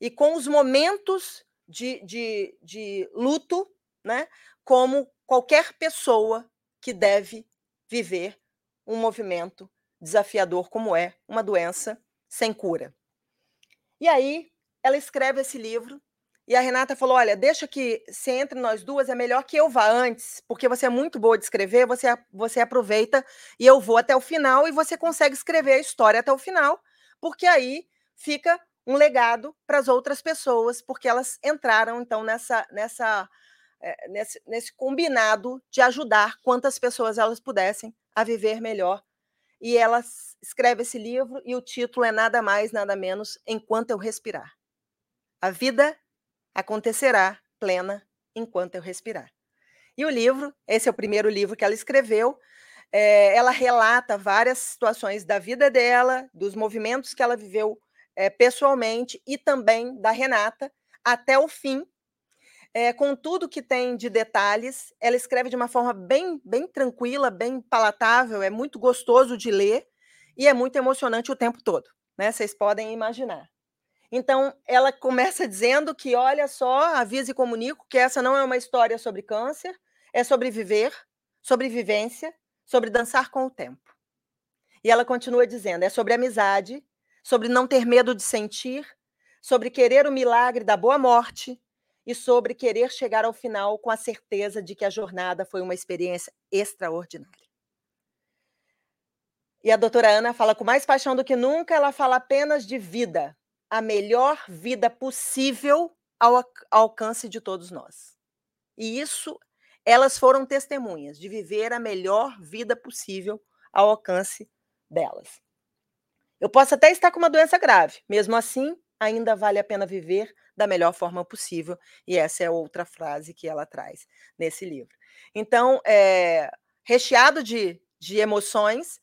e com os momentos de, de, de luto, né? como qualquer pessoa que deve viver um movimento desafiador como é uma doença sem cura. E aí ela escreve esse livro e a Renata falou: Olha, deixa que se entre nós duas é melhor que eu vá antes, porque você é muito boa de escrever, você, você aproveita e eu vou até o final e você consegue escrever a história até o final, porque aí fica um legado para as outras pessoas, porque elas entraram então nessa, nessa, é, nesse, nesse combinado de ajudar quantas pessoas elas pudessem a viver melhor. E ela escreve esse livro e o título é nada mais, nada menos, Enquanto Eu Respirar. A vida acontecerá plena enquanto eu respirar. E o livro, esse é o primeiro livro que ela escreveu, é, ela relata várias situações da vida dela, dos movimentos que ela viveu é, pessoalmente e também da Renata, até o fim, é, com tudo que tem de detalhes. Ela escreve de uma forma bem, bem tranquila, bem palatável, é muito gostoso de ler e é muito emocionante o tempo todo, né? Vocês podem imaginar. Então, ela começa dizendo que, olha só, avisa e comunico que essa não é uma história sobre câncer, é sobre viver, sobre vivência, sobre dançar com o tempo. E ela continua dizendo: é sobre amizade, sobre não ter medo de sentir, sobre querer o milagre da boa morte e sobre querer chegar ao final com a certeza de que a jornada foi uma experiência extraordinária. E a doutora Ana fala com mais paixão do que nunca, ela fala apenas de vida, a melhor vida possível ao alcance de todos nós. E isso, elas foram testemunhas de viver a melhor vida possível ao alcance delas. Eu posso até estar com uma doença grave, mesmo assim, ainda vale a pena viver da melhor forma possível, e essa é outra frase que ela traz nesse livro. Então, é, recheado de, de emoções,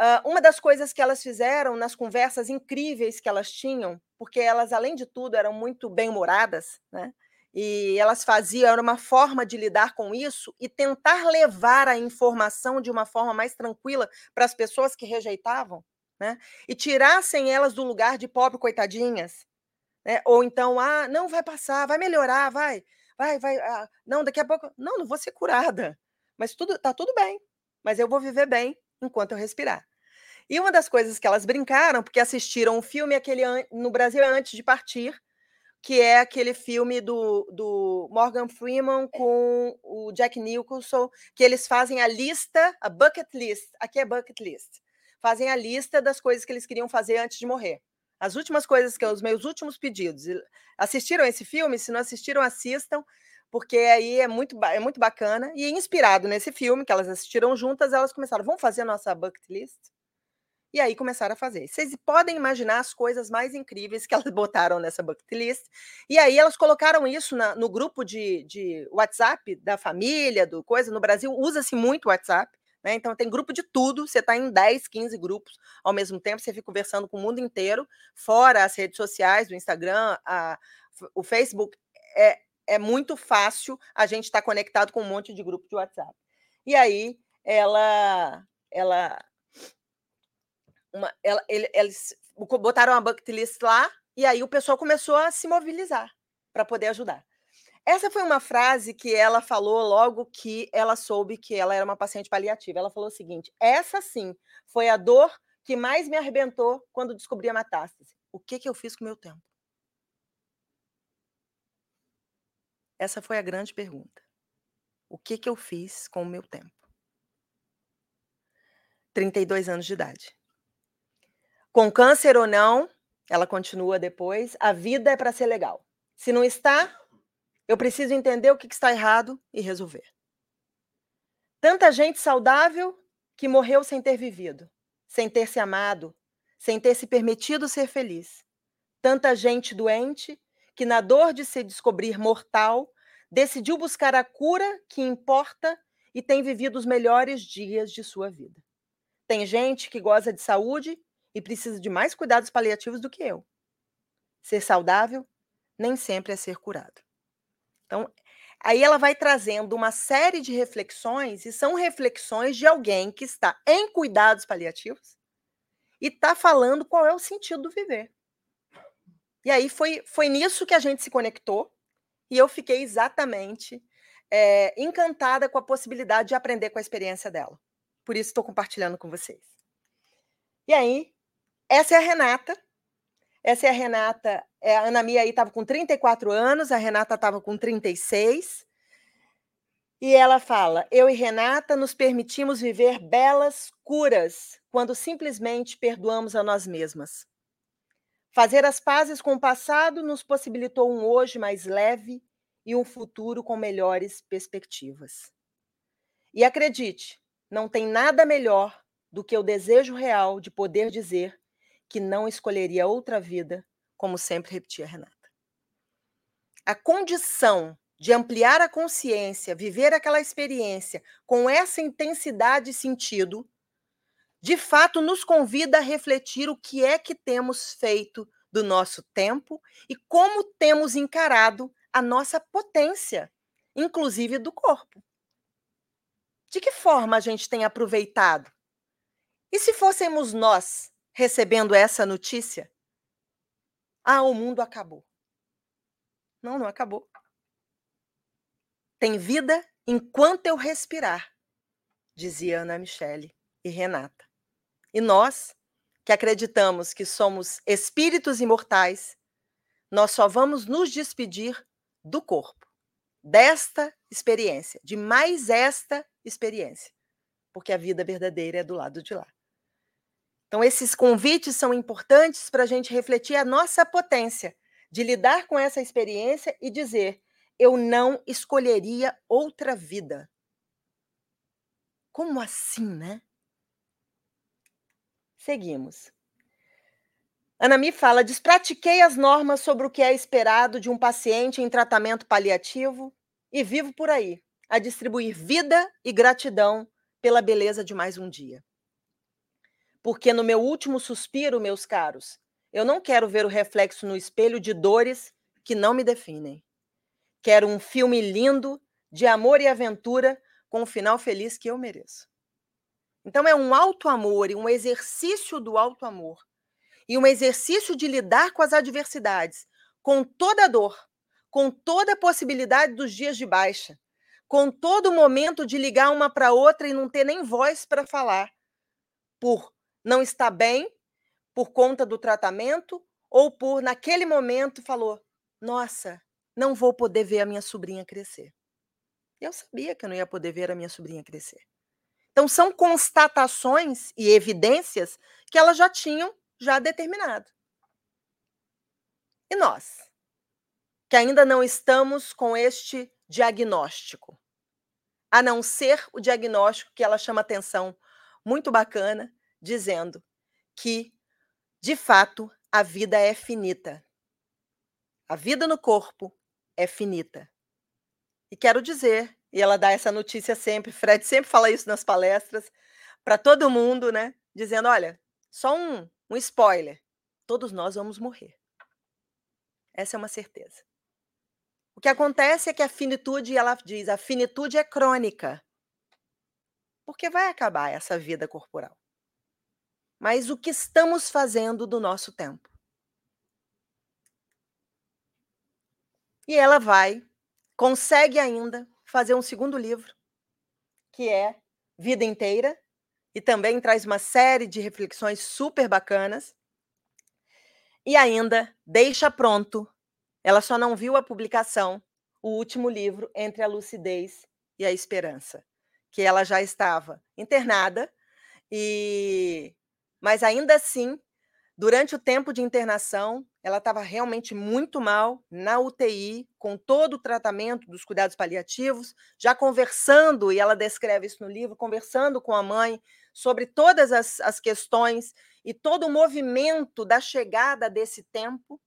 Uh, uma das coisas que elas fizeram nas conversas incríveis que elas tinham, porque elas, além de tudo, eram muito bem-humoradas, né? E elas faziam, era uma forma de lidar com isso e tentar levar a informação de uma forma mais tranquila para as pessoas que rejeitavam, né? E tirassem elas do lugar de pobre coitadinhas, né? Ou então, ah, não vai passar, vai melhorar, vai, vai, vai, ah, não, daqui a pouco, não, não vou ser curada, mas tudo tá tudo bem, mas eu vou viver bem enquanto eu respirar. E uma das coisas que elas brincaram, porque assistiram o filme aquele no Brasil antes de partir, que é aquele filme do, do Morgan Freeman com o Jack Nicholson, que eles fazem a lista, a bucket list, aqui é bucket list, fazem a lista das coisas que eles queriam fazer antes de morrer. As últimas coisas que os meus últimos pedidos. Assistiram esse filme? Se não assistiram, assistam, porque aí é muito, é muito bacana. E inspirado nesse filme, que elas assistiram juntas, elas começaram, vamos fazer a nossa bucket list? E aí começaram a fazer. Vocês podem imaginar as coisas mais incríveis que elas botaram nessa bucket list. E aí elas colocaram isso na, no grupo de, de WhatsApp da família, do coisa. No Brasil usa-se muito WhatsApp. Né? Então tem grupo de tudo, você está em 10, 15 grupos ao mesmo tempo, você fica conversando com o mundo inteiro, fora as redes sociais, o Instagram, a, o Facebook. É, é muito fácil a gente estar tá conectado com um monte de grupo de WhatsApp. E aí ela ela uma, ela, ele, eles botaram uma bucket list lá e aí o pessoal começou a se mobilizar para poder ajudar. Essa foi uma frase que ela falou logo que ela soube que ela era uma paciente paliativa. Ela falou o seguinte: essa sim foi a dor que mais me arrebentou quando descobri a metástase. O que, que eu fiz com o meu tempo? Essa foi a grande pergunta. O que, que eu fiz com o meu tempo? 32 anos de idade. Com câncer ou não, ela continua depois, a vida é para ser legal. Se não está, eu preciso entender o que está errado e resolver. Tanta gente saudável que morreu sem ter vivido, sem ter se amado, sem ter se permitido ser feliz. Tanta gente doente que, na dor de se descobrir mortal, decidiu buscar a cura que importa e tem vivido os melhores dias de sua vida. Tem gente que goza de saúde e precisa de mais cuidados paliativos do que eu. Ser saudável nem sempre é ser curado. Então, aí ela vai trazendo uma série de reflexões, e são reflexões de alguém que está em cuidados paliativos e está falando qual é o sentido do viver. E aí foi, foi nisso que a gente se conectou, e eu fiquei exatamente é, encantada com a possibilidade de aprender com a experiência dela. Por isso estou compartilhando com vocês. E aí, essa é a Renata. Essa é a Renata. É, a Ana Mia aí estava com 34 anos, a Renata estava com 36. E ela fala: Eu e Renata nos permitimos viver belas curas quando simplesmente perdoamos a nós mesmas. Fazer as pazes com o passado nos possibilitou um hoje mais leve e um futuro com melhores perspectivas. E acredite, não tem nada melhor do que o desejo real de poder dizer que não escolheria outra vida, como sempre repetia Renata. A condição de ampliar a consciência, viver aquela experiência com essa intensidade e sentido, de fato nos convida a refletir o que é que temos feito do nosso tempo e como temos encarado a nossa potência, inclusive do corpo. De que forma a gente tem aproveitado? E se fôssemos nós recebendo essa notícia? Ah, o mundo acabou. Não, não acabou. Tem vida enquanto eu respirar, dizia Ana Michele e Renata. E nós, que acreditamos que somos espíritos imortais, nós só vamos nos despedir do corpo, desta experiência, de mais esta experiência, porque a vida verdadeira é do lado de lá. Então, esses convites são importantes para a gente refletir a nossa potência de lidar com essa experiência e dizer: eu não escolheria outra vida. Como assim, né? Seguimos. Anami fala: despratiquei as normas sobre o que é esperado de um paciente em tratamento paliativo e vivo por aí, a distribuir vida e gratidão pela beleza de mais um dia porque no meu último suspiro, meus caros, eu não quero ver o reflexo no espelho de dores que não me definem. Quero um filme lindo de amor e aventura com o final feliz que eu mereço. Então é um alto amor e um exercício do alto amor e um exercício de lidar com as adversidades, com toda a dor, com toda a possibilidade dos dias de baixa, com todo o momento de ligar uma para outra e não ter nem voz para falar, por não está bem por conta do tratamento ou por, naquele momento, falou: nossa, não vou poder ver a minha sobrinha crescer. Eu sabia que eu não ia poder ver a minha sobrinha crescer. Então são constatações e evidências que elas já tinham já determinado. E nós, que ainda não estamos com este diagnóstico, a não ser o diagnóstico que ela chama atenção muito bacana, dizendo que, de fato, a vida é finita. A vida no corpo é finita. E quero dizer, e ela dá essa notícia sempre, Fred sempre fala isso nas palestras, para todo mundo, né? Dizendo: olha, só um, um spoiler: todos nós vamos morrer. Essa é uma certeza. O que acontece é que a finitude, ela diz, a finitude é crônica. Porque vai acabar essa vida corporal. Mas o que estamos fazendo do nosso tempo? E ela vai, consegue ainda fazer um segundo livro, que é Vida Inteira, e também traz uma série de reflexões super bacanas. E ainda deixa pronto ela só não viu a publicação, o último livro, Entre a Lucidez e a Esperança, que ela já estava internada, e mas ainda assim, durante o tempo de internação, ela estava realmente muito mal na UTI, com todo o tratamento dos cuidados paliativos, já conversando, e ela descreve isso no livro, conversando com a mãe sobre todas as, as questões e todo o movimento da chegada desse tempo.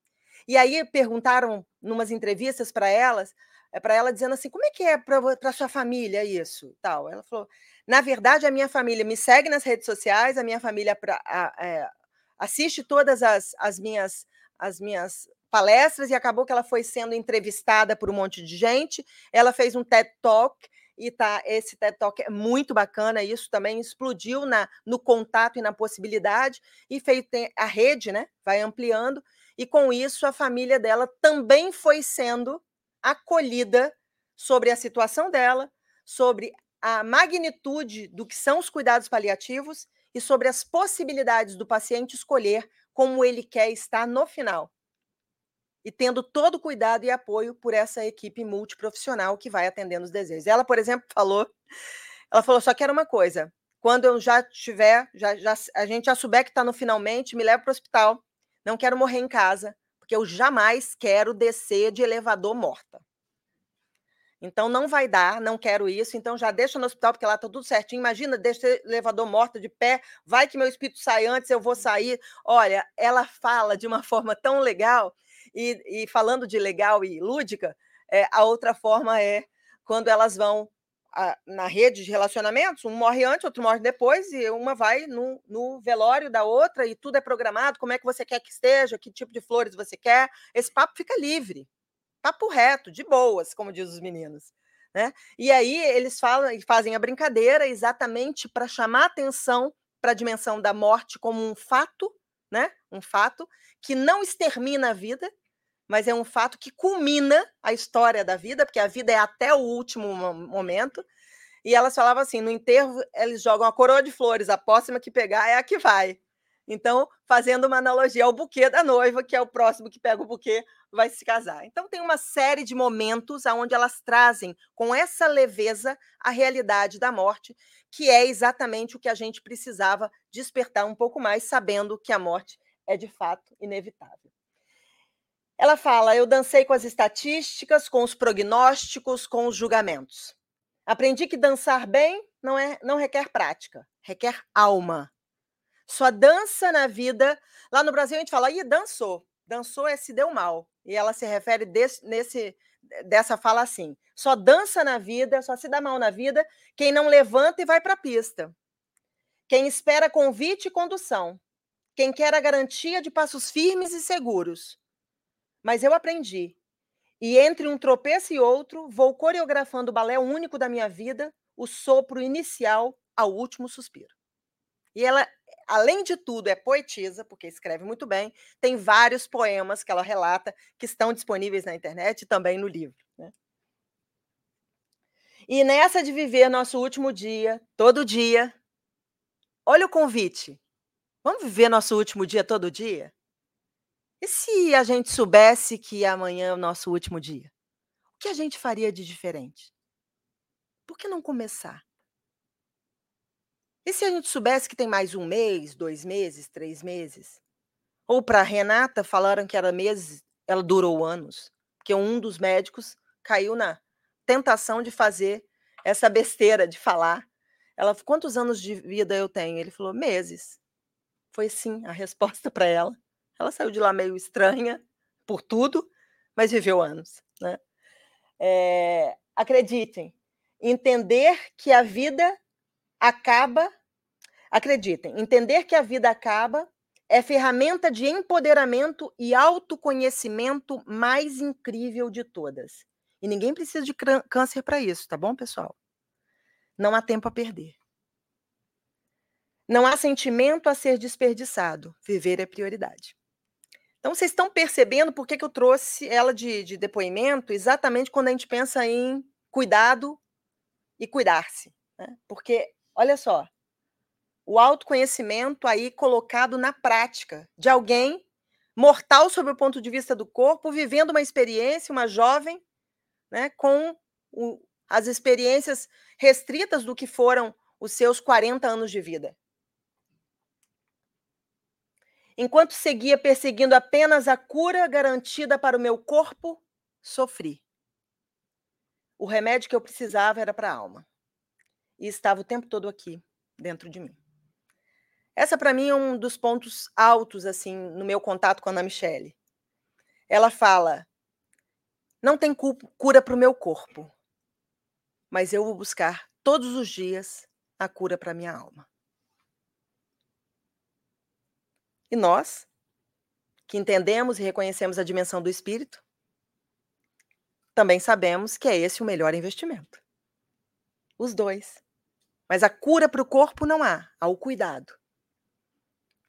E aí perguntaram numas entrevistas para elas, eh, para ela dizendo assim, como é que é para sua família isso, tal. Ela falou, na verdade a minha família me segue nas redes sociais, a minha família pra, a, é, assiste todas as, as minhas as minhas palestras e acabou que ela foi sendo entrevistada por um monte de gente. Ela fez um TED Talk e tá esse TED Talk é muito bacana, isso também explodiu na no contato e na possibilidade e fez a rede, né? Vai ampliando e com isso a família dela também foi sendo acolhida sobre a situação dela, sobre a magnitude do que são os cuidados paliativos e sobre as possibilidades do paciente escolher como ele quer estar no final. E tendo todo o cuidado e apoio por essa equipe multiprofissional que vai atendendo os desejos. Ela, por exemplo, falou, ela falou, só quero uma coisa, quando eu já tiver, já, já, a gente já souber que está no finalmente, me leva para o hospital, não quero morrer em casa, porque eu jamais quero descer de elevador morta. Então não vai dar, não quero isso, então já deixa no hospital, porque lá está tudo certinho. Imagina, deixa o elevador morta de pé, vai que meu espírito sai antes, eu vou sair. Olha, ela fala de uma forma tão legal, e, e falando de legal e lúdica, é, a outra forma é quando elas vão a, na rede de relacionamentos, um morre antes, outro morre depois, e uma vai no, no, velório da outra, e tudo é programado, como é que você quer que esteja, que tipo de flores você quer. Esse papo fica livre, papo reto, de boas, como diz os meninos. Né? E aí eles falam e fazem a brincadeira exatamente para chamar atenção para a dimensão da morte como um fato, né? Um fato que não extermina a vida, mas é um fato que culmina a história da vida, porque a vida é até o último momento. E elas falavam assim: no enterro, eles jogam a coroa de flores, a próxima que pegar é a que vai. Então, fazendo uma analogia ao buquê da noiva, que é o próximo que pega o buquê, vai se casar. Então, tem uma série de momentos onde elas trazem com essa leveza a realidade da morte, que é exatamente o que a gente precisava despertar um pouco mais, sabendo que a morte é de fato inevitável. Ela fala: eu dancei com as estatísticas, com os prognósticos, com os julgamentos. Aprendi que dançar bem não, é, não requer prática, requer alma. Só dança na vida. Lá no Brasil a gente fala, ih, dançou. Dançou é se deu mal. E ela se refere desse, nesse, dessa fala assim: só dança na vida, só se dá mal na vida quem não levanta e vai para a pista. Quem espera convite e condução. Quem quer a garantia de passos firmes e seguros mas eu aprendi. E entre um tropeço e outro, vou coreografando o balé único da minha vida, o sopro inicial ao último suspiro. E ela, além de tudo, é poetisa, porque escreve muito bem, tem vários poemas que ela relata que estão disponíveis na internet e também no livro. Né? E nessa de viver nosso último dia, todo dia, olha o convite. Vamos viver nosso último dia todo dia? E se a gente soubesse que amanhã é o nosso último dia? O que a gente faria de diferente? Por que não começar? E se a gente soubesse que tem mais um mês, dois meses, três meses? Ou para Renata, falaram que era meses, ela durou anos, porque um dos médicos caiu na tentação de fazer essa besteira de falar. Ela, quantos anos de vida eu tenho? Ele falou, meses. Foi sim a resposta para ela. Ela saiu de lá meio estranha por tudo, mas viveu anos. Né? É, acreditem, entender que a vida acaba, acreditem, entender que a vida acaba é ferramenta de empoderamento e autoconhecimento mais incrível de todas. E ninguém precisa de câncer para isso, tá bom, pessoal? Não há tempo a perder. Não há sentimento a ser desperdiçado. Viver é prioridade. Então, vocês estão percebendo por que, que eu trouxe ela de, de depoimento exatamente quando a gente pensa em cuidado e cuidar-se. Né? Porque Olha só, o autoconhecimento aí colocado na prática de alguém mortal sob o ponto de vista do corpo, vivendo uma experiência, uma jovem, né, com o, as experiências restritas do que foram os seus 40 anos de vida. Enquanto seguia perseguindo apenas a cura garantida para o meu corpo, sofri. O remédio que eu precisava era para a alma e estava o tempo todo aqui, dentro de mim. Essa, para mim, é um dos pontos altos, assim, no meu contato com a Ana Michele. Ela fala: não tem cura para o meu corpo, mas eu vou buscar todos os dias a cura para minha alma. E nós, que entendemos e reconhecemos a dimensão do espírito, também sabemos que é esse o melhor investimento. Os dois. Mas a cura para o corpo não há, há o cuidado.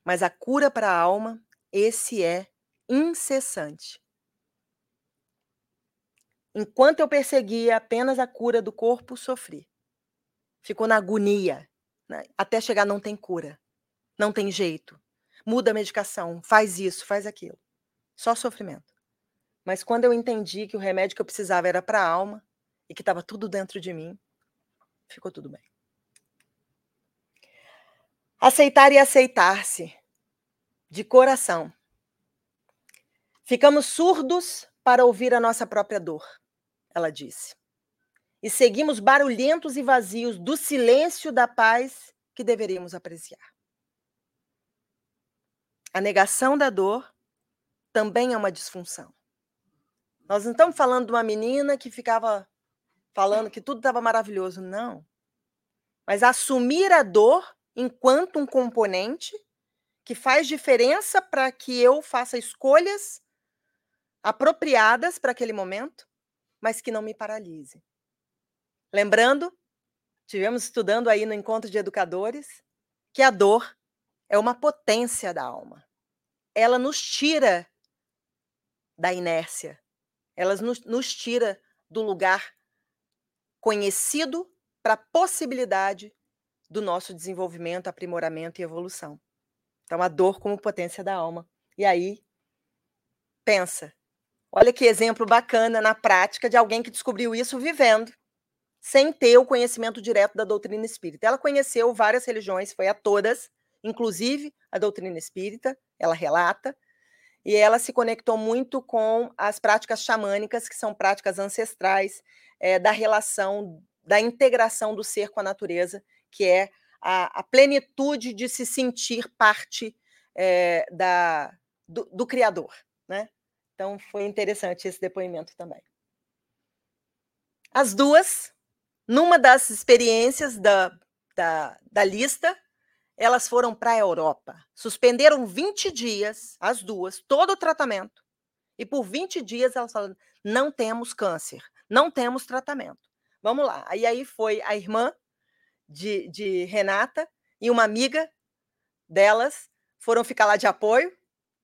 Mas a cura para a alma, esse é incessante. Enquanto eu perseguia apenas a cura do corpo, sofri. Ficou na agonia, né? até chegar não tem cura, não tem jeito. Muda a medicação, faz isso, faz aquilo. Só sofrimento. Mas quando eu entendi que o remédio que eu precisava era para a alma e que estava tudo dentro de mim, ficou tudo bem. Aceitar e aceitar-se, de coração. Ficamos surdos para ouvir a nossa própria dor, ela disse. E seguimos barulhentos e vazios do silêncio da paz que deveríamos apreciar. A negação da dor também é uma disfunção. Nós não estamos falando de uma menina que ficava falando que tudo estava maravilhoso, não. Mas assumir a dor enquanto um componente que faz diferença para que eu faça escolhas apropriadas para aquele momento, mas que não me paralise. Lembrando, tivemos estudando aí no encontro de educadores que a dor é uma potência da alma. Ela nos tira da inércia. Ela nos, nos tira do lugar conhecido para a possibilidade do nosso desenvolvimento, aprimoramento e evolução. Então, a dor como potência da alma. E aí, pensa. Olha que exemplo bacana na prática de alguém que descobriu isso vivendo, sem ter o conhecimento direto da doutrina espírita. Ela conheceu várias religiões, foi a todas, inclusive a doutrina espírita, ela relata, e ela se conectou muito com as práticas xamânicas, que são práticas ancestrais é, da relação, da integração do ser com a natureza que é a, a plenitude de se sentir parte é, da, do, do Criador. Né? Então, foi interessante esse depoimento também. As duas, numa das experiências da, da, da lista, elas foram para a Europa. Suspenderam 20 dias, as duas, todo o tratamento. E por 20 dias elas falaram: não temos câncer, não temos tratamento. Vamos lá. E aí foi a irmã de, de Renata e uma amiga delas foram ficar lá de apoio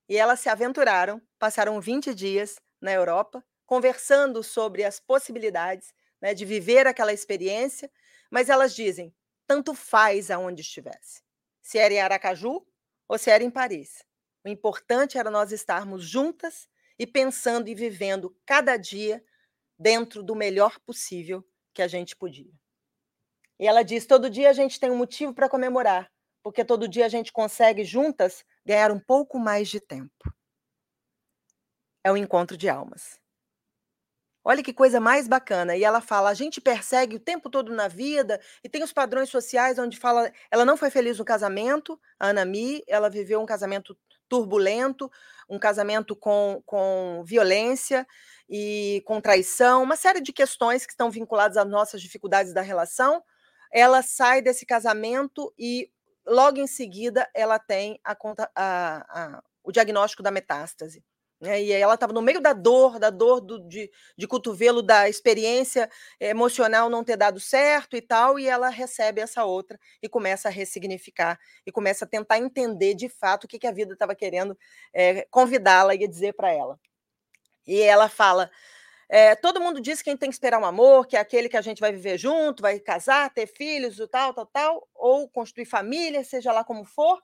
e elas se aventuraram, passaram 20 dias na Europa, conversando sobre as possibilidades né, de viver aquela experiência, mas elas dizem: tanto faz aonde estivesse, se era em Aracaju ou se era em Paris. O importante era nós estarmos juntas e pensando e vivendo cada dia dentro do melhor possível que a gente podia. E ela diz: todo dia a gente tem um motivo para comemorar, porque todo dia a gente consegue juntas ganhar um pouco mais de tempo. É o encontro de almas. Olha que coisa mais bacana. E ela fala: a gente persegue o tempo todo na vida e tem os padrões sociais onde fala. Ela não foi feliz no casamento, a Ana Mi, ela viveu um casamento turbulento, um casamento com, com violência e com traição, uma série de questões que estão vinculadas às nossas dificuldades da relação. Ela sai desse casamento e logo em seguida ela tem a, a, a, o diagnóstico da metástase. Né, e ela estava no meio da dor, da dor do, de, de cotovelo, da experiência emocional não ter dado certo e tal, e ela recebe essa outra e começa a ressignificar e começa a tentar entender de fato o que, que a vida estava querendo é, convidá-la e dizer para ela. E ela fala: é, todo mundo diz que a gente tem que esperar um amor, que é aquele que a gente vai viver junto, vai casar, ter filhos, tal, tal, tal, ou construir família, seja lá como for,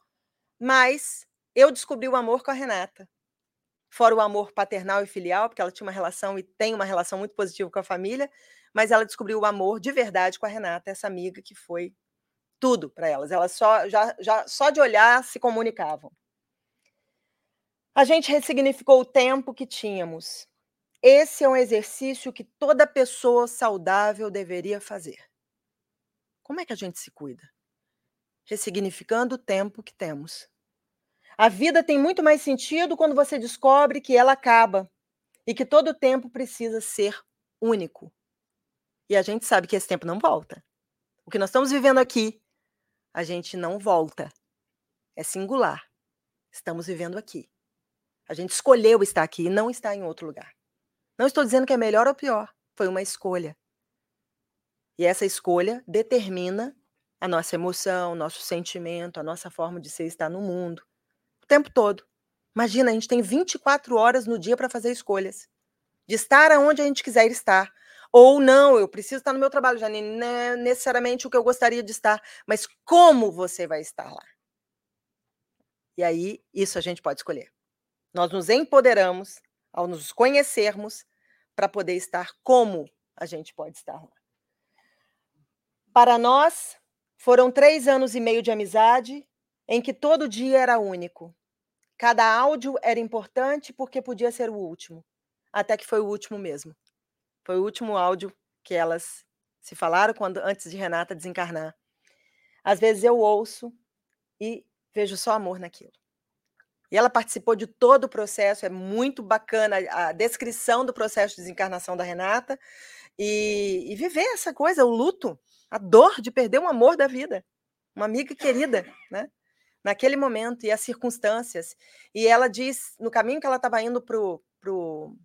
mas eu descobri o amor com a Renata fora o amor paternal e filial, porque ela tinha uma relação e tem uma relação muito positiva com a família, mas ela descobriu o amor de verdade com a Renata, essa amiga que foi tudo para elas. Elas só, já, já, só de olhar se comunicavam. A gente ressignificou o tempo que tínhamos. Esse é um exercício que toda pessoa saudável deveria fazer. Como é que a gente se cuida? Ressignificando o tempo que temos. A vida tem muito mais sentido quando você descobre que ela acaba e que todo tempo precisa ser único. E a gente sabe que esse tempo não volta. O que nós estamos vivendo aqui, a gente não volta. É singular. Estamos vivendo aqui. A gente escolheu estar aqui e não estar em outro lugar. Não estou dizendo que é melhor ou pior. Foi uma escolha. E essa escolha determina a nossa emoção, nosso sentimento, a nossa forma de ser e estar no mundo o tempo todo. Imagina, a gente tem 24 horas no dia para fazer escolhas. De estar aonde a gente quiser estar. Ou não, eu preciso estar no meu trabalho, Janine, não é necessariamente o que eu gostaria de estar, mas como você vai estar lá? E aí, isso a gente pode escolher. Nós nos empoderamos ao nos conhecermos para poder estar como a gente pode estar lá. Para nós, foram três anos e meio de amizade em que todo dia era único. Cada áudio era importante porque podia ser o último, até que foi o último mesmo. Foi o último áudio que elas se falaram quando antes de Renata desencarnar. Às vezes eu ouço e vejo só amor naquilo. E ela participou de todo o processo, é muito bacana a descrição do processo de desencarnação da Renata e, e viver essa coisa, o luto, a dor de perder um amor da vida, uma amiga querida, né? naquele momento e as circunstâncias. E ela diz, no caminho que ela estava indo para o pro,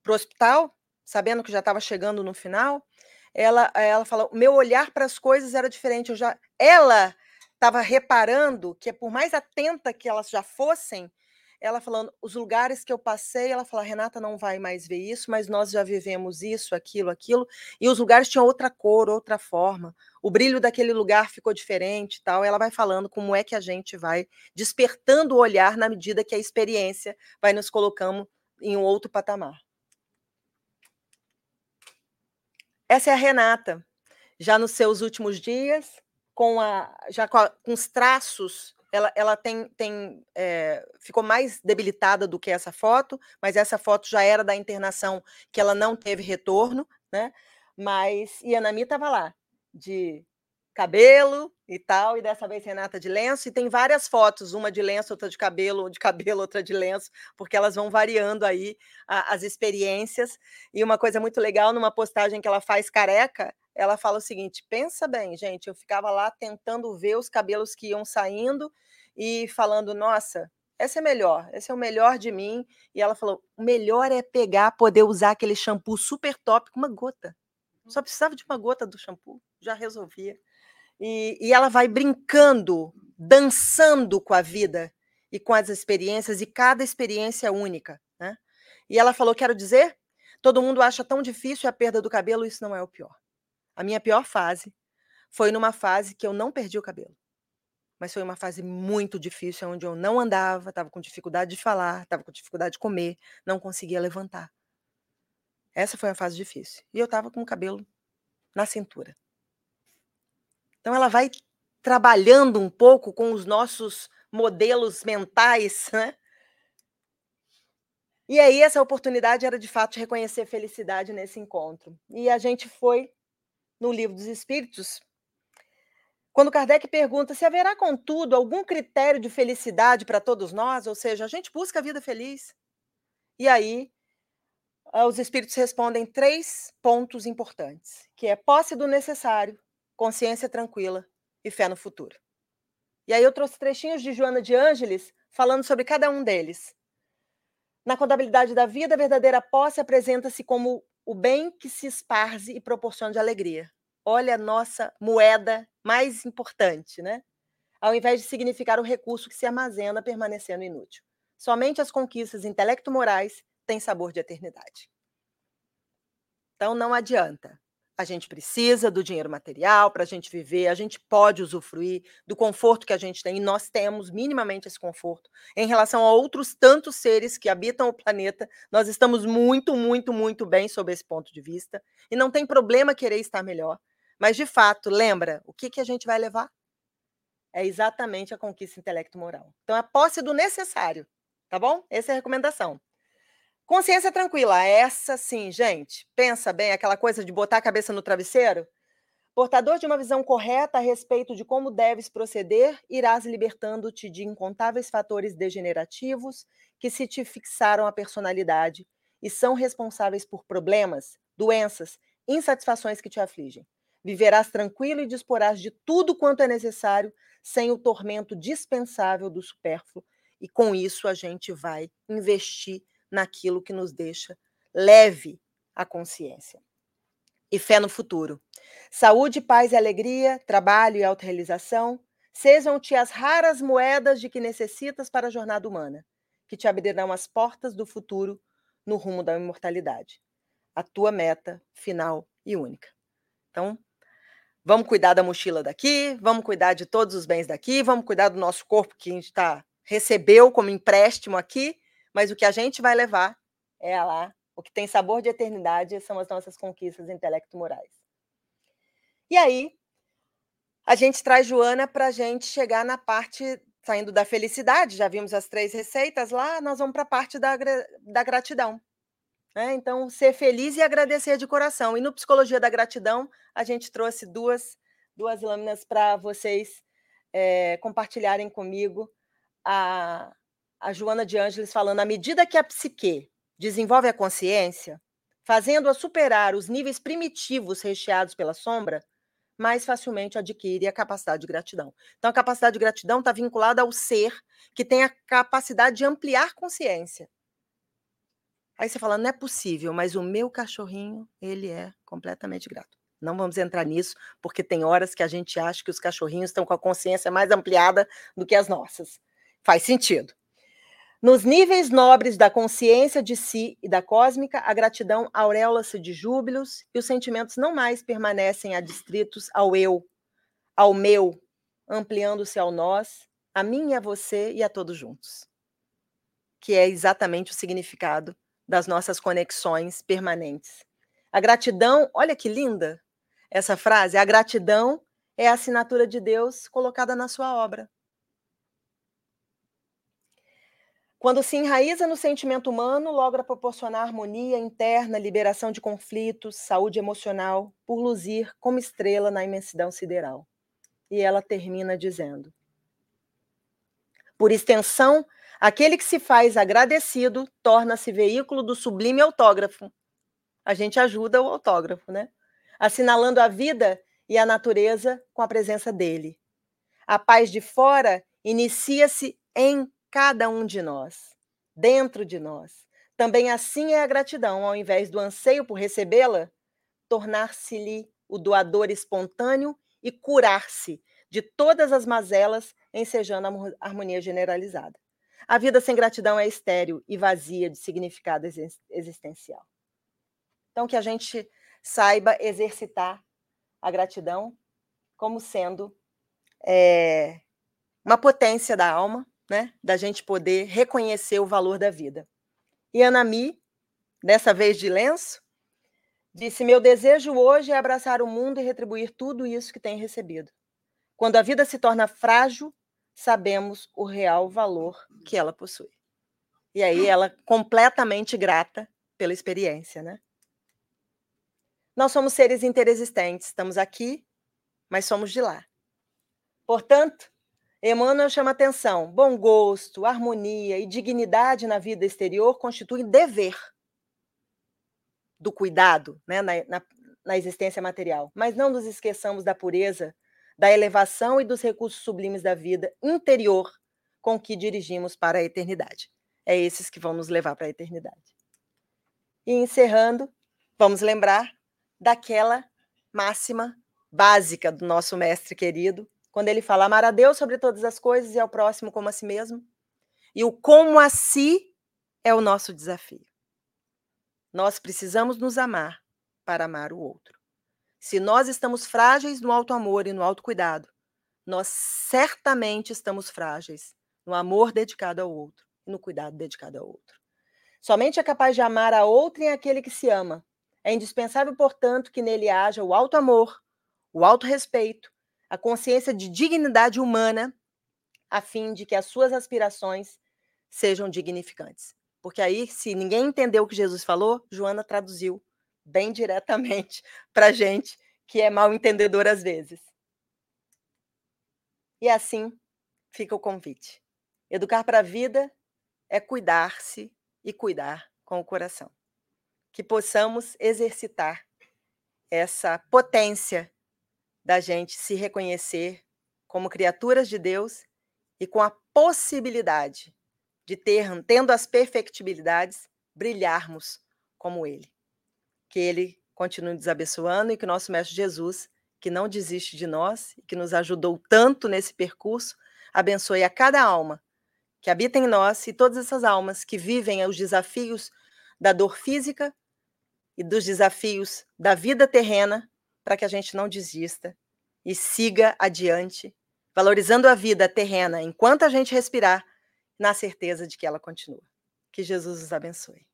pro hospital, sabendo que já estava chegando no final, ela, ela falou: meu olhar para as coisas era diferente. Eu já, ela estava reparando que, por mais atenta que elas já fossem, ela falando, os lugares que eu passei, ela falou, Renata não vai mais ver isso, mas nós já vivemos isso, aquilo, aquilo, e os lugares tinham outra cor, outra forma, o brilho daquele lugar ficou diferente tal, ela vai falando como é que a gente vai despertando o olhar na medida que a experiência vai nos colocando em um outro patamar. Essa é a Renata, já nos seus últimos dias, com a, já com, a, com os traços ela, ela tem, tem é, ficou mais debilitada do que essa foto, mas essa foto já era da internação que ela não teve retorno, né? Mas e a Nami estava lá de cabelo e tal, e dessa vez Renata de lenço, e tem várias fotos, uma de lenço, outra de cabelo, de cabelo, outra de lenço, porque elas vão variando aí a, as experiências. E uma coisa muito legal, numa postagem que ela faz careca, ela fala o seguinte: pensa bem, gente, eu ficava lá tentando ver os cabelos que iam saindo e falando, nossa, essa é melhor, esse é o melhor de mim. E ela falou: o melhor é pegar, poder usar aquele shampoo super top com uma gota. Só precisava de uma gota do shampoo, já resolvia. E, e ela vai brincando, dançando com a vida e com as experiências, e cada experiência é única. Né? E ela falou: quero dizer, todo mundo acha tão difícil a perda do cabelo, isso não é o pior. A minha pior fase foi numa fase que eu não perdi o cabelo. mas foi uma fase muito difícil, onde eu não andava, estava com dificuldade de falar, estava com dificuldade de comer, não conseguia levantar. Essa foi uma fase difícil. E eu estava com o cabelo na cintura. Então ela vai trabalhando um pouco com os nossos modelos mentais, né? E aí essa oportunidade era de fato reconhecer felicidade nesse encontro. E a gente foi no Livro dos Espíritos, quando Kardec pergunta se haverá, contudo, algum critério de felicidade para todos nós, ou seja, a gente busca a vida feliz. E aí ah, os espíritos respondem três pontos importantes, que é posse do necessário, consciência tranquila e fé no futuro. E aí eu trouxe trechinhos de Joana de Ângeles falando sobre cada um deles. Na contabilidade da vida, a verdadeira posse apresenta-se como o bem que se esparze e proporciona de alegria. Olha a nossa moeda mais importante, né? Ao invés de significar o recurso que se armazena permanecendo inútil. Somente as conquistas intelecto-morais têm sabor de eternidade. Então não adianta. A gente precisa do dinheiro material para a gente viver, a gente pode usufruir do conforto que a gente tem, e nós temos minimamente esse conforto. Em relação a outros tantos seres que habitam o planeta, nós estamos muito, muito, muito bem sob esse ponto de vista, e não tem problema querer estar melhor. Mas, de fato, lembra, o que, que a gente vai levar? É exatamente a conquista intelecto-moral. Então, a posse do necessário, tá bom? Essa é a recomendação. Consciência tranquila, essa sim, gente. Pensa bem, aquela coisa de botar a cabeça no travesseiro. Portador de uma visão correta a respeito de como deves proceder, irás libertando-te de incontáveis fatores degenerativos que se te fixaram a personalidade e são responsáveis por problemas, doenças, insatisfações que te afligem. Viverás tranquilo e disporás de tudo quanto é necessário, sem o tormento dispensável do supérfluo, e com isso a gente vai investir naquilo que nos deixa leve a consciência. E fé no futuro. Saúde, paz e alegria, trabalho e autorrealização sejam-te as raras moedas de que necessitas para a jornada humana, que te abrirão as portas do futuro no rumo da imortalidade. A tua meta final e única. Então, vamos cuidar da mochila daqui, vamos cuidar de todos os bens daqui, vamos cuidar do nosso corpo que a gente tá, recebeu como empréstimo aqui mas o que a gente vai levar é lá, o que tem sabor de eternidade são as nossas conquistas intelecto-morais. E aí, a gente traz Joana para a gente chegar na parte, saindo da felicidade, já vimos as três receitas lá, nós vamos para a parte da, da gratidão. Né? Então, ser feliz e agradecer de coração. E no Psicologia da Gratidão, a gente trouxe duas, duas lâminas para vocês é, compartilharem comigo a, a Joana de Ângeles falando, à medida que a psique desenvolve a consciência, fazendo-a superar os níveis primitivos recheados pela sombra, mais facilmente adquire a capacidade de gratidão. Então, a capacidade de gratidão está vinculada ao ser que tem a capacidade de ampliar consciência. Aí você fala, não é possível, mas o meu cachorrinho, ele é completamente grato. Não vamos entrar nisso, porque tem horas que a gente acha que os cachorrinhos estão com a consciência mais ampliada do que as nossas. Faz sentido. Nos níveis nobres da consciência de si e da cósmica, a gratidão aureola-se de júbilos e os sentimentos não mais permanecem adstritos ao eu, ao meu, ampliando-se ao nós, a mim e a você e a todos juntos. Que é exatamente o significado das nossas conexões permanentes. A gratidão, olha que linda essa frase, a gratidão é a assinatura de Deus colocada na sua obra. Quando se enraiza no sentimento humano, logra proporcionar harmonia interna, liberação de conflitos, saúde emocional, por luzir como estrela na imensidão sideral. E ela termina dizendo: Por extensão, aquele que se faz agradecido torna-se veículo do sublime autógrafo. A gente ajuda o autógrafo, né? Assinalando a vida e a natureza com a presença dele. A paz de fora inicia-se em cada um de nós, dentro de nós. Também assim é a gratidão, ao invés do anseio por recebê-la, tornar-se-lhe o doador espontâneo e curar-se de todas as mazelas, ensejando a harmonia generalizada. A vida sem gratidão é estéril e vazia de significado existencial. Então, que a gente saiba exercitar a gratidão como sendo é, uma potência da alma, né? Da gente poder reconhecer o valor da vida. E Anami, dessa vez de lenço, disse: Meu desejo hoje é abraçar o mundo e retribuir tudo isso que tem recebido. Quando a vida se torna frágil, sabemos o real valor que ela possui. E aí ela completamente grata pela experiência, né? Nós somos seres interexistentes, estamos aqui, mas somos de lá. Portanto, Emmanuel chama atenção: bom gosto, harmonia e dignidade na vida exterior constituem dever do cuidado né, na, na, na existência material. Mas não nos esqueçamos da pureza, da elevação e dos recursos sublimes da vida interior com que dirigimos para a eternidade. É esses que vão nos levar para a eternidade. E encerrando, vamos lembrar daquela máxima básica do nosso mestre querido, quando ele fala amar a Deus sobre todas as coisas e ao próximo como a si mesmo. E o como a si é o nosso desafio. Nós precisamos nos amar para amar o outro. Se nós estamos frágeis no alto amor e no alto cuidado, nós certamente estamos frágeis no amor dedicado ao outro e no cuidado dedicado ao outro. Somente é capaz de amar a outrem aquele que se ama. É indispensável, portanto, que nele haja o alto amor, o alto respeito, a consciência de dignidade humana, a fim de que as suas aspirações sejam dignificantes. Porque aí, se ninguém entendeu o que Jesus falou, Joana traduziu bem diretamente para gente, que é mal entendedor às vezes. E assim fica o convite. Educar para a vida é cuidar-se e cuidar com o coração. Que possamos exercitar essa potência da gente se reconhecer como criaturas de Deus e com a possibilidade de ter, tendo as perfectibilidades, brilharmos como Ele. Que Ele continue nos abençoando e que nosso Mestre Jesus, que não desiste de nós e que nos ajudou tanto nesse percurso, abençoe a cada alma que habita em nós e todas essas almas que vivem os desafios da dor física e dos desafios da vida terrena para que a gente não desista e siga adiante, valorizando a vida terrena enquanto a gente respirar, na certeza de que ela continua. Que Jesus os abençoe.